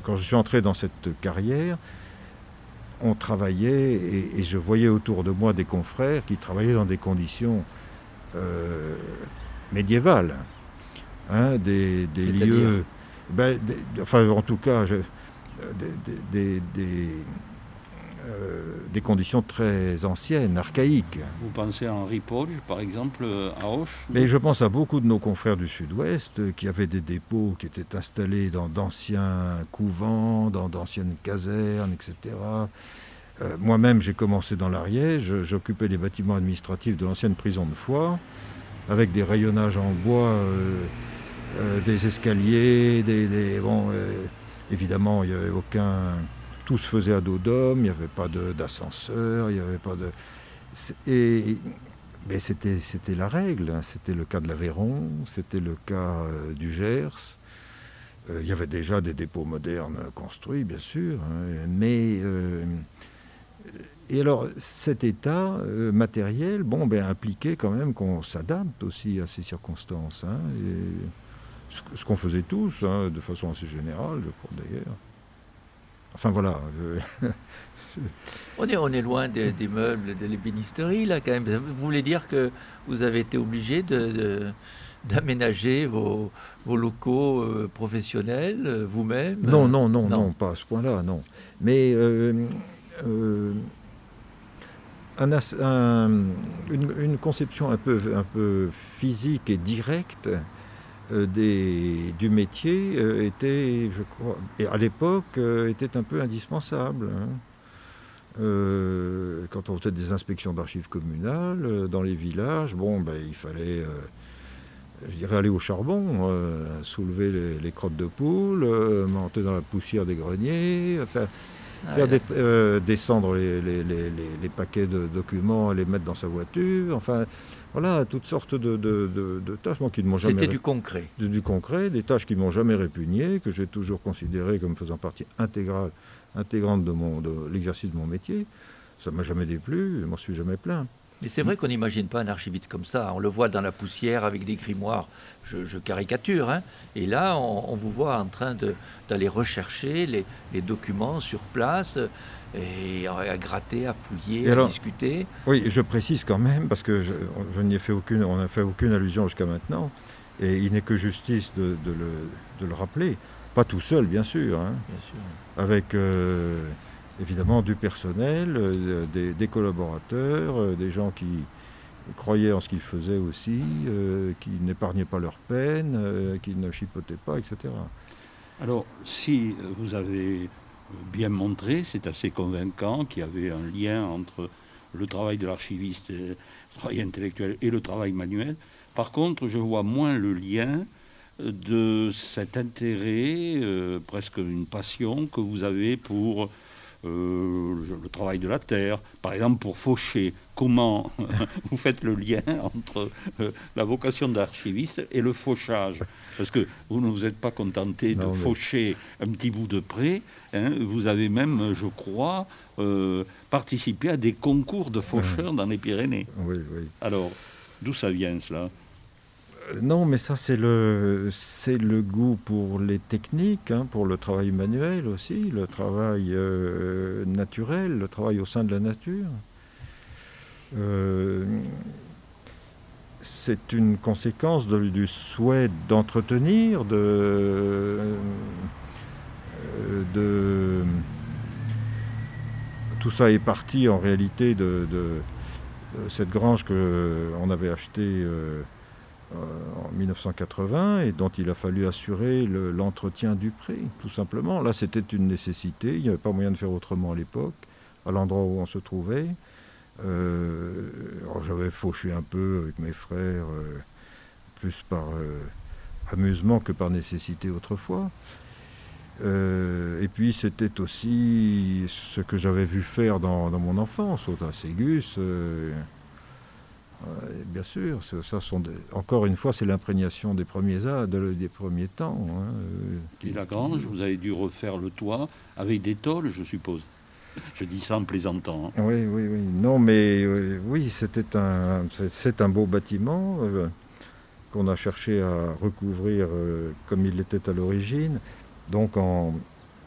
quand je suis entré dans cette carrière, on travaillait et, je voyais autour de moi des confrères qui travaillaient dans des conditions médiévales, hein, des, lieux. Ben, enfin, en tout cas, je, des, euh, des, conditions très anciennes, archaïques. Vous pensez à Henri Paul, par exemple, à Auch Mais je pense à beaucoup de nos confrères du Sud-Ouest euh, qui avaient des dépôts qui étaient installés dans d'anciens couvents, dans d'anciennes casernes, etc. Euh, moi-même, j'ai commencé dans l'Ariège, j'occupais les bâtiments administratifs de l'ancienne prison de Foix, avec des rayonnages en bois, des escaliers, des, des bon, Évidemment, il n'y avait aucun. Tout se faisait à dos d'homme, il n'y avait pas d'ascenseur, il n'y avait pas de. Et mais c'était, la règle. hein. C'était le cas de l'Aveyron, c'était le cas euh, du Gers. Euh, il y avait déjà des dépôts modernes construits, bien sûr. hein, mais. euh, et alors, cet état matériel, bon, ben, impliquait quand même qu'on s'adapte aussi à ces circonstances. hein, ce, qu'on faisait tous, hein, de façon assez générale, je crois d'ailleurs. Enfin voilà. je- On est, on est loin des, des meubles, de l'ébénisterie, là, quand même. Vous voulez dire que vous avez été obligé de, d'aménager vos, vos locaux euh, professionnels euh, vous-même? Non, non, non, Non. non, pas à ce point-là, non. Mais euh, un as- un- une, une conception un peu, un peu physique et directe des, du métier euh, était, je crois, et à l'époque, euh, était un peu indispensable. hein. Euh, quand on faisait des inspections d'archives communales euh, dans les villages, bon, ben, il fallait, euh, je dirais, aller au charbon, euh, soulever les, les crottes de poule, euh, monter dans la poussière des greniers, faire, Ah, faire des- euh, descendre les, les- paquets de documents et les mettre dans sa voiture. Enfin, voilà, toutes sortes de, de- de- de tâches moi, qui ne m'ont jamais C'était du concret. du, du concret, des tâches qui m'ont jamais répugné, que j'ai toujours considérées comme faisant partie intégrale, intégrante de, mon, de l'exercice de mon métier. Ça m'a jamais déplu, je m'en suis jamais plaint. Mais c'est vrai qu'on n'imagine pas un archiviste comme ça. On le voit dans la poussière avec des grimoires. Je, je caricature. hein. Et là, on, on vous voit en train d'aller rechercher les, les documents sur place et à, à gratter, à fouiller, Et à alors- discuter. Oui, je précise quand même, parce que je, je n'y ai fait aucune, on n'a fait aucune allusion jusqu'à maintenant, et il n'est que justice de, de le, de le rappeler. Pas tout seul, bien sûr, hein, Bien sûr. avec euh, évidemment du personnel, euh, des, des collaborateurs, euh, des gens qui croyaient en ce qu'ils faisaient aussi, euh, qui n'épargnaient pas leur peine, euh, qui ne chipotaient pas, etc. Alors, si vous avez bien montré, c'est assez convaincant qu'il y avait un lien entre le travail de l'archiviste, euh, le travail intellectuel et le travail manuel. Par contre, je vois moins le lien de cet intérêt, euh, presque une passion que vous avez pour euh, le, travail de la terre, par exemple pour faucher. Comment vous faites le lien entre la vocation d'archiviste et le fauchage? Parce que vous ne vous êtes pas contenté de Non, mais- faucher un petit bout de pré, hein, vous avez même, je crois, euh, participé à des concours de faucheurs dans les Pyrénées. Oui, oui. Alors, d'où ça vient cela? Euh, Non, mais ça c'est le c'est le goût pour les techniques, hein, pour le travail manuel aussi, le travail euh, naturel, le travail au sein de la nature. Euh, c'est une conséquence du souhait d'entretenir, de, euh, de tout ça est parti en réalité de, de cette grange que on avait achetée. euh, euh, en 1980 et dont il a fallu assurer le- l'entretien du pré, tout simplement. Là, c'était une nécessité, il n'y avait pas moyen de faire autrement à l'époque, à l'endroit où on se trouvait. Euh, J'avais fauché un peu avec mes frères, euh, plus par euh, amusement que par nécessité autrefois. Et puis c'était aussi ce que j'avais vu faire dans, mon enfance, au Ségus. bien sûr, ça, encore une fois, c'est l'imprégnation des premiers âges, de- des premiers temps. hein, Et la grange, vous avez dû refaire le toit avec des tôles, je suppose. Je dis ça en plaisantant. hein. Oui, oui, oui. Non, mais euh, oui, c'était un, c'est- un beau bâtiment euh, qu'on a cherché à recouvrir euh, comme il était à l'origine, donc en,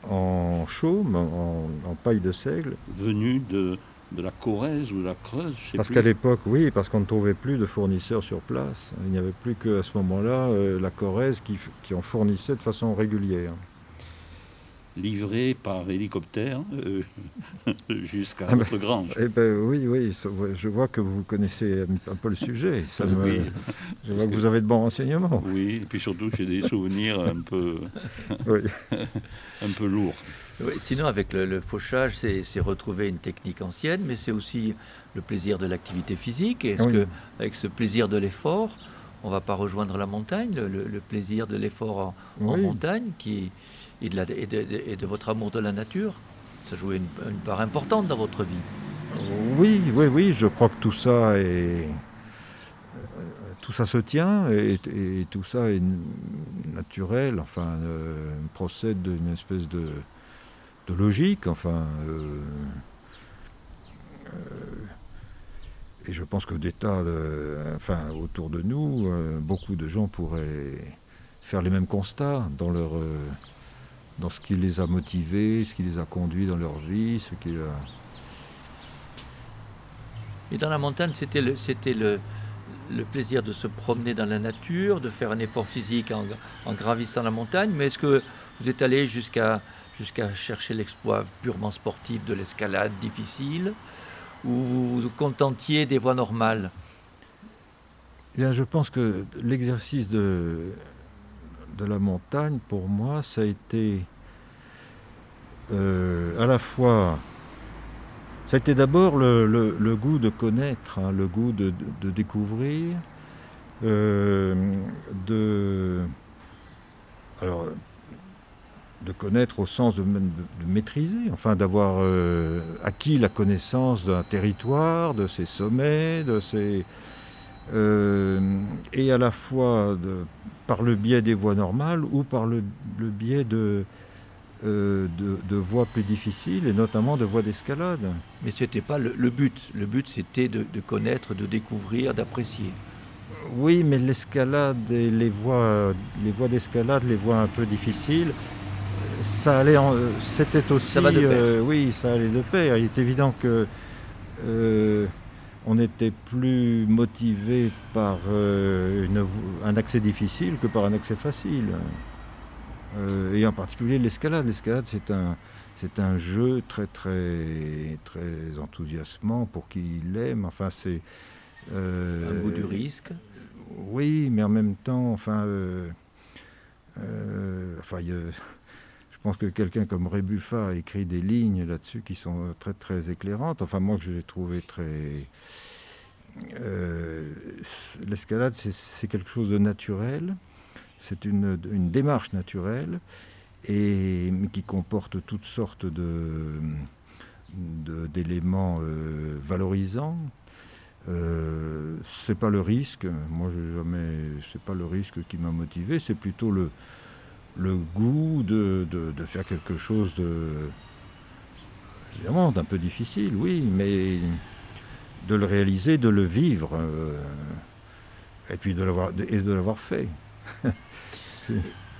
en chaume, en, en paille de seigle. Venu de, de la Corrèze ou de la Creuse, je sais Parce qu'à l'époque, oui, parce qu'on ne trouvait plus de fournisseurs sur place. Il n'y avait plus qu'à ce moment-là la Corrèze qui en fournissait de façon régulière. Livré par hélicoptère euh, jusqu'à Ah ben, votre grange. Eh ben oui, oui, je vois que vous connaissez un, peu le sujet. Ça me- Oui. Je vois que vous avez de bons renseignements. Oui, et puis surtout j'ai des souvenirs un peu, Oui. un peu lourds. Oui, sinon, avec le, le fauchage, c'est retrouver une technique ancienne, mais c'est aussi le plaisir de l'activité physique. Est-ce Oui. que, avec ce plaisir de l'effort, on va pas rejoindre la montagne, le, le- le plaisir de l'effort en, montagne, qui et de, de- de votre amour de la nature Ça jouait une, part importante dans votre vie. Oui, oui, oui, je crois que tout ça est, tout ça se tient et, tout ça est naturel, enfin, procède d'une espèce de, logique, enfin. et je pense que d'État, enfin, autour de nous, beaucoup de gens pourraient faire les mêmes constats dans leur dans ce qui les a motivés, ce qui les a conduits dans leur vie, ce qui Et dans la montagne, c'était le, c'était le, le, plaisir de se promener dans la nature, de faire un effort physique en, en gravissant la montagne, mais est-ce que vous êtes allé jusqu'à jusqu'à chercher l'exploit purement sportif de l'escalade difficile, ou vous vous contentiez des voies normales? Eh Bien, je pense que l'exercice de, de la montagne, pour moi, ça a été euh, à la fois. Ça a été d'abord le, goût de connaître, hein, le goût de, découvrir, euh, de. Alors, de connaître au sens de, maîtriser, enfin d'avoir euh, acquis la connaissance d'un territoire, de ses sommets, de ses. et à la fois de par le biais des voies normales ou par le, biais euh, de, de, voies plus difficiles et notamment de voies d'escalade. Mais ce n'était pas le, but. Le but, c'était de, connaître, de découvrir, d'apprécier. Oui, mais l'escalade et les voies, les voies d'escalade, les voies un peu difficiles, ça allait, c'était aussi, ça va de pair. Euh, oui, ça allait de pair. Il est évident que euh, on était plus motivé par euh, un accès difficile que par un accès facile. Euh, et en particulier l'escalade. L'escalade, c'est un, c'est un jeu très, très, très enthousiasmant pour qui l'aime. Enfin, c'est. Euh, un goût du risque Oui, mais en même temps, enfin. enfin, pense que quelqu'un comme Rébuffa a écrit des lignes là-dessus qui sont très très éclairantes. Enfin moi que j'ai trouvé très... Euh, l'escalade c'est quelque chose de naturel, c'est une, démarche naturelle et qui comporte toutes sortes de d'éléments euh, valorisants. Euh, c'est pas le risque, moi jamais, c'est pas le risque qui m'a motivé, c'est plutôt le, le goût de, faire quelque chose de d'un peu difficile, oui, mais de le réaliser, de le vivre, euh, et puis de l'avoir et de l'avoir fait.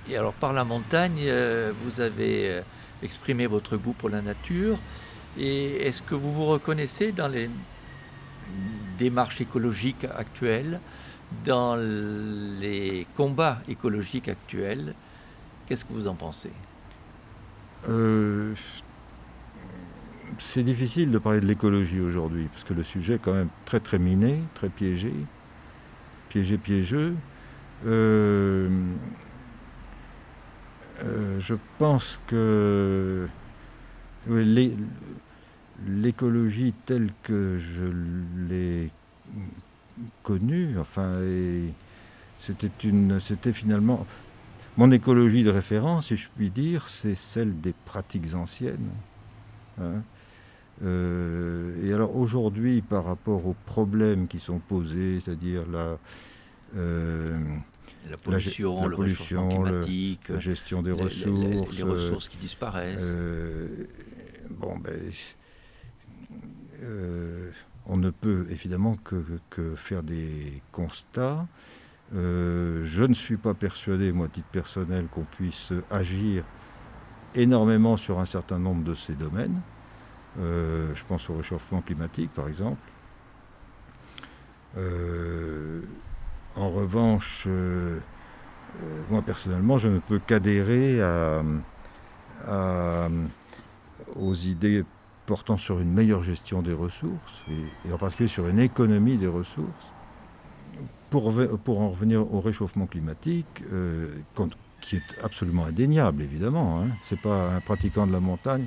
et alors par la montagne, euh, vous avez euh, exprimé votre goût pour la nature. Et est-ce que vous vous reconnaissez dans les démarches écologiques actuelles, dans les combats écologiques actuels Qu'est-ce que vous en pensez? Euh, C'est difficile de parler de l'écologie aujourd'hui, parce que le sujet est quand même très très miné, très piégé, piégé, piégeux. Euh, euh, je pense que l'écologie telle que je l'ai connue, enfin, c'était une, c'était finalement, mon écologie de référence, si je puis dire, c'est celle des pratiques anciennes. Hein. Euh, et alors aujourd'hui, par rapport aux problèmes qui sont posés, c'est-à-dire la, euh, la pollution, la, pollution, le climatique, la gestion des ressources, les, ressources qui disparaissent. Euh, bon, ben, on ne peut évidemment que faire des constats. Euh, je ne suis pas persuadé, moi, à titre personnel, qu'on puisse agir énormément sur un certain nombre de ces domaines. Euh, je pense au réchauffement climatique, par exemple. Euh, en revanche, moi personnellement, je ne peux qu'adhérer aux idées portant sur une meilleure gestion des ressources, et en particulier sur une économie des ressources pour, pour, en revenir au réchauffement climatique, euh, qui est absolument indéniable, évidemment, hein. c'est pas un pratiquant de la montagne.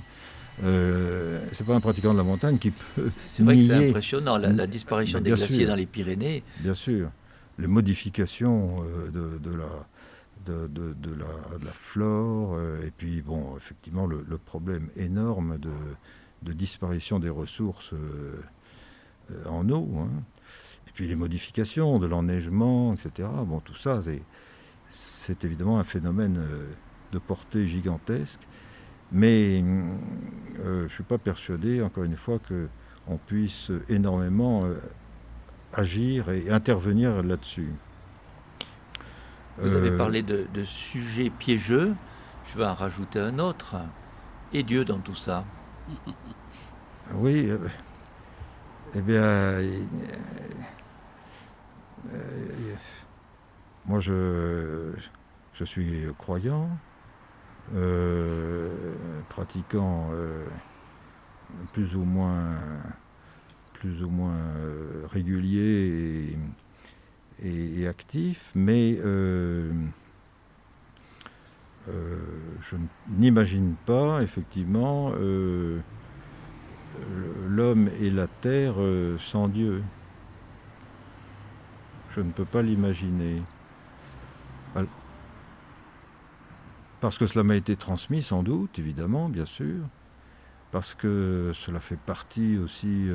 Euh, c'est pas un pratiquant de la montagne qui peut. C'est vrai que c'est impressionnant, la, disparition ben, des glaciers dans les Pyrénées. Bien sûr. Les modifications euh, de, la, de, de, la, de, la, flore, et puis, bon, effectivement, le, problème énorme de, disparition des ressources en eau. Hein puis les modifications de l'enneigement, etc. Bon, tout ça, c'est évidemment un phénomène de portée gigantesque. Mais je ne suis pas persuadé, encore une fois, qu'on puisse énormément agir et intervenir là-dessus. Vous avez euh, parlé de, sujets piégeux, je vais en rajouter un autre. Et Dieu dans tout ça Oui, euh, eh bien, euh, moi je, suis croyant, pratiquant plus ou moins plus ou moins régulier et, actif, mais euh, euh, je n'imagine pas effectivement euh, l'homme et la terre sans Dieu. Je ne peux pas l'imaginer. Parce que cela m'a été transmis sans doute, évidemment, bien sûr. Parce que cela fait partie aussi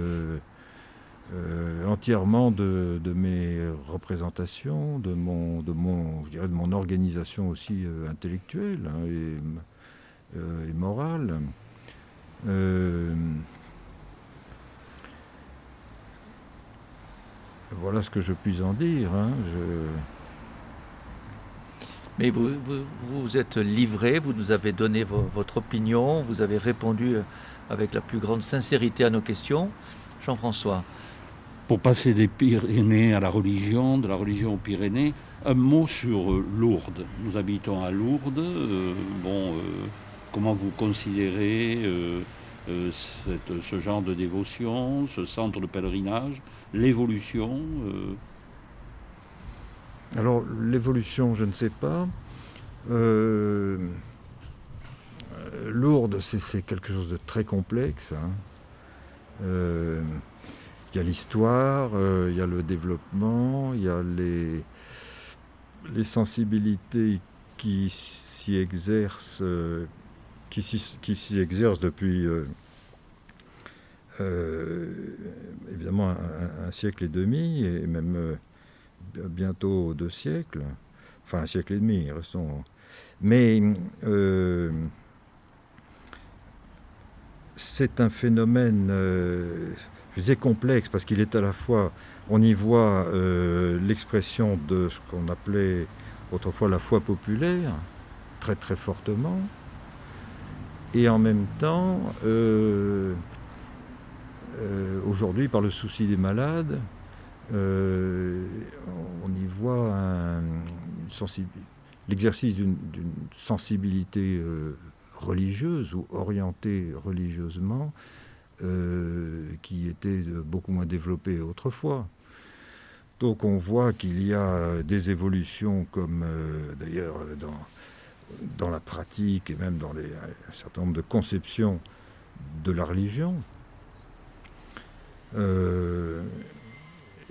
euh, entièrement de, mes représentations, de mon, de mon, je dirais de mon organisation aussi euh, intellectuelle hein, et, euh, morale. Voilà ce que je puis en dire. Hein, Mais vous, vous, êtes livré, vous nous avez donné votre opinion, vous avez répondu avec la plus grande sincérité à nos questions. Jean-François pour passer des Pyrénées à la religion, de la religion aux Pyrénées, un mot sur euh, Lourdes. Nous habitons à Lourdes. Euh, bon, euh, comment vous considérez ce genre de dévotion, ce centre de pèlerinage, l'évolution Alors, l'évolution, je ne sais pas. Lourdes, c'est quelque chose de très complexe. Hein. Il y a l'histoire, euh, il y a le développement, il y a les, les sensibilités qui s'y exercent, euh, qui s'y exercent depuis euh, évidemment un, siècle et demi, et même bientôt deux siècles, enfin un siècle et demi, restons. Mais c'est un phénomène je disais complexe parce qu'il est à la fois, on y voit euh, l'expression de ce qu'on appelait autrefois la foi populaire, très très fortement, et en même temps, euh, euh, aujourd'hui, par le souci des malades, on y voit l'exercice d'une sensibilité religieuse ou orientée religieusement euh, qui était beaucoup moins développé autrefois. Donc on voit qu'il y a des évolutions comme euh, d'ailleurs dans, dans la pratique et même dans un certain nombre de conceptions de la religion. Euh,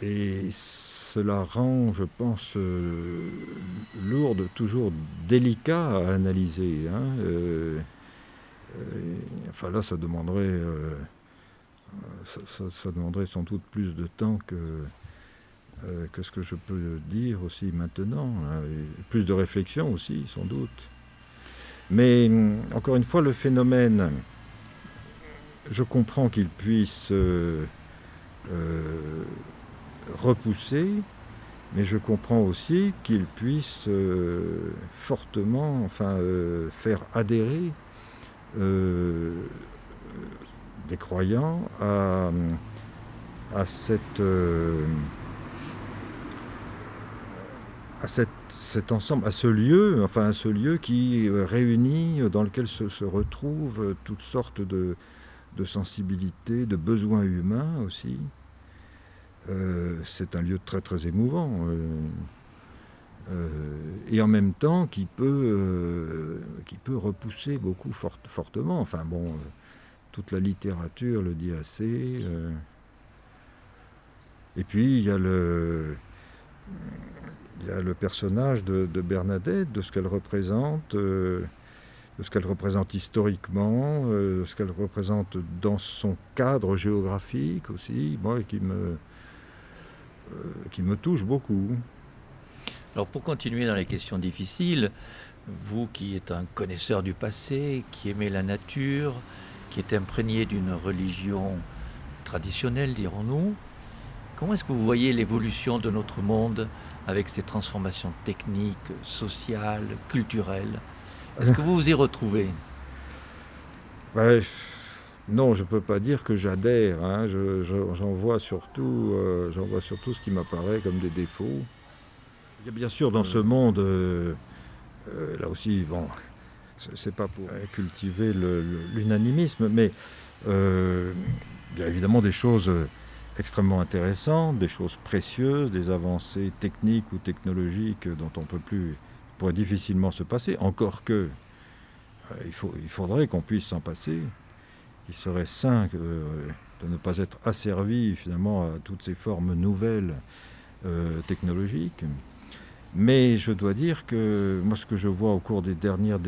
et cela rend, je pense, lourde, toujours délicat à analyser. Hein. enfin là, ça demanderait ça, demanderait sans doute plus de temps que, euh, que ce que je peux dire aussi maintenant, hein, plus de réflexion aussi, sans doute. Mais encore une fois, le phénomène, je comprends qu'il puisse euh, euh, repousser, mais je comprends aussi qu'il puisse fortement enfin, faire adhérer des croyants à, cette, euh, à cet ensemble, à ce lieu, enfin à ce lieu qui réunit, dans lequel se, retrouvent toutes sortes de, sensibilités, de besoins humains aussi. Euh, c'est un lieu très très émouvant. Euh, et en même temps qui peut, qui peut repousser beaucoup fortement. Enfin bon, toute la littérature le dit assez. Euh. Et puis il y a le, il y le personnage de, Bernadette, de ce qu'elle représente, euh, de ce qu'elle représente historiquement, euh, de ce qu'elle représente dans son cadre géographique aussi, moi qui me qui me touche beaucoup. Alors pour continuer dans les questions difficiles, vous qui êtes un connaisseur du passé, qui aimez la nature, qui êtes imprégné d'une religion traditionnelle, dirons-nous, comment est-ce que vous voyez l'évolution de notre monde avec ces transformations techniques, sociales, culturelles Est-ce que vous vous y retrouvez? Ben, Non, je ne peux pas dire que j'adhère. Hein. J'en vois, surtout, euh, vois surtout ce qui m'apparaît comme des défauts. Il y a bien sûr dans ce monde... Euh, euh, là aussi, bon, c'est pas pour cultiver l'unanimisme, mais euh, il y a évidemment des choses extrêmement intéressantes, des choses précieuses, des avancées techniques ou technologiques dont on peut plus, pourrait difficilement se passer. Encore que, euh, il, faudrait qu'on puisse s'en passer. Il serait sain de ne pas être asservi finalement à toutes ces formes nouvelles technologiques. Mais je dois dire que moi, ce que je vois au cours des dernières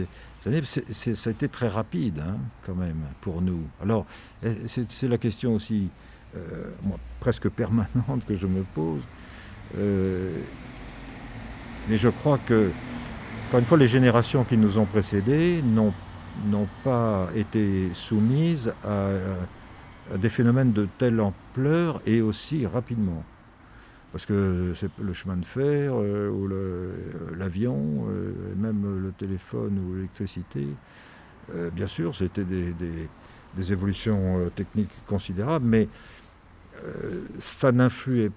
années, ça a été très rapide, hein, quand même, pour nous. Alors, eh, c'est la question aussi, euh, presque permanente que je me pose. Euh, mais je crois que, encore une fois, les générations qui nous ont précédés n'ont pas été soumises à des phénomènes de telle ampleur et aussi rapidement. Parce que c'est le chemin de fer, euh, ou l'avion, même le téléphone ou l'électricité, bien sûr, c'était des, évolutions techniques considérables, mais ça n'influait,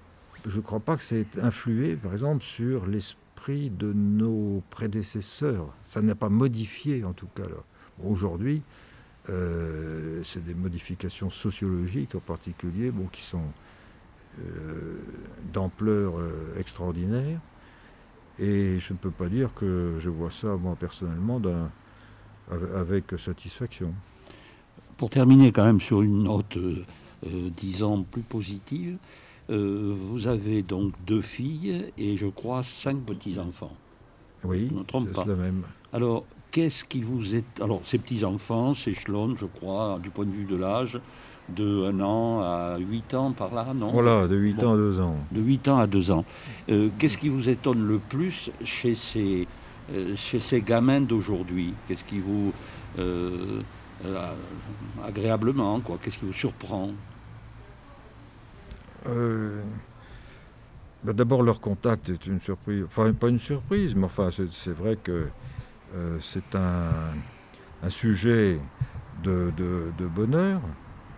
je ne crois pas que c'est influé, par exemple, sur l'esprit de nos prédécesseurs. Ça n'a pas modifié, en tout cas. Aujourd'hui, c'est des modifications sociologiques en particulier, qui sont euh, d'ampleur euh, extraordinaire. Et je ne peux pas dire que je vois ça, moi, personnellement, avec satisfaction. Pour terminer quand même sur une note, euh, disons, plus positive, vous avez donc deux filles et je crois cinq petits-enfants. Oui, c'est la même. Alors, qu'est-ce qui vous est... Alors, ces petits-enfants s'échelonnent, je crois, du point de vue de l'âge, de 1 an à 8 ans par là, non? Voilà, de 8 ans à 2 ans. De 8 ans à 2 ans. Euh, qu'est-ce qui vous étonne le plus chez ces, euh, chez ces gamins d'aujourd'hui? Qu'est-ce qui vous... Euh, agréablement, quoi Qu'est-ce qui vous surprend bah, D'abord, leur contact est une surprise. Enfin, pas une surprise, mais enfin, c'est vrai que c'est un, un, sujet de, de, de bonheur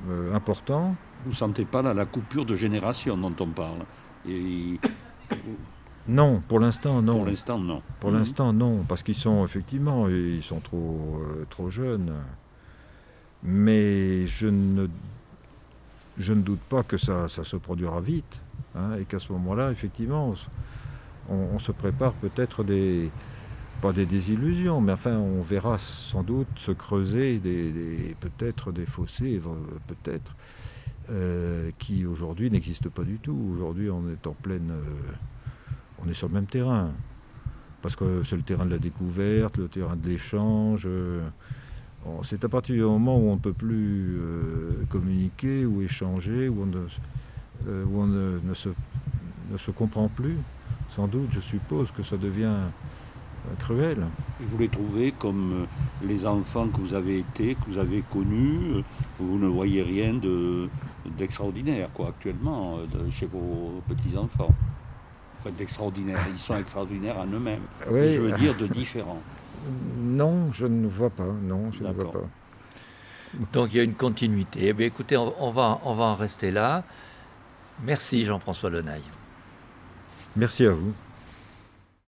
euh, important. Vous ne sentez pas la coupure de génération dont on parle Et... Non, pour l'instant, non. Pour l'instant, non. Pour mhm. l'instant, non, parce qu'ils sont effectivement, ils sont trop, euh, trop jeunes. Mais je ne, je ne doute pas que ça, ça se produira vite, hein, et qu'à ce moment-là, effectivement, on se prépare peut-être des, pas des désillusions, mais enfin, on verra sans doute se creuser des, peut-être des fossés, peut-être, euh, qui aujourd'hui n'existent pas du tout. Aujourd'hui, on est en pleine. Euh, on est sur le même terrain. Parce que c'est le terrain de la découverte, le terrain de l'échange. Euh, c'est à partir du moment où on ne peut plus communiquer ou échanger, où on, ne, où on ne, se, ne se comprend plus, sans doute, je suppose que ça devient cruel. Et vous les trouvez comme euh, les enfants que vous avez été, que vous avez connus, euh, vous ne voyez rien d'extraordinaire quoi actuellement euh, chez vos petits-enfants. Enfin, d'extraordinaire, ils sont extraordinaires en eux-mêmes. Je veux dire de différents. Non, je ne vois pas. Non, je ne vois pas. Donc il y a une continuité. Eh bien, écoutez, on, va, on va en rester là. Merci Jean-François Lenaille. Merci à vous.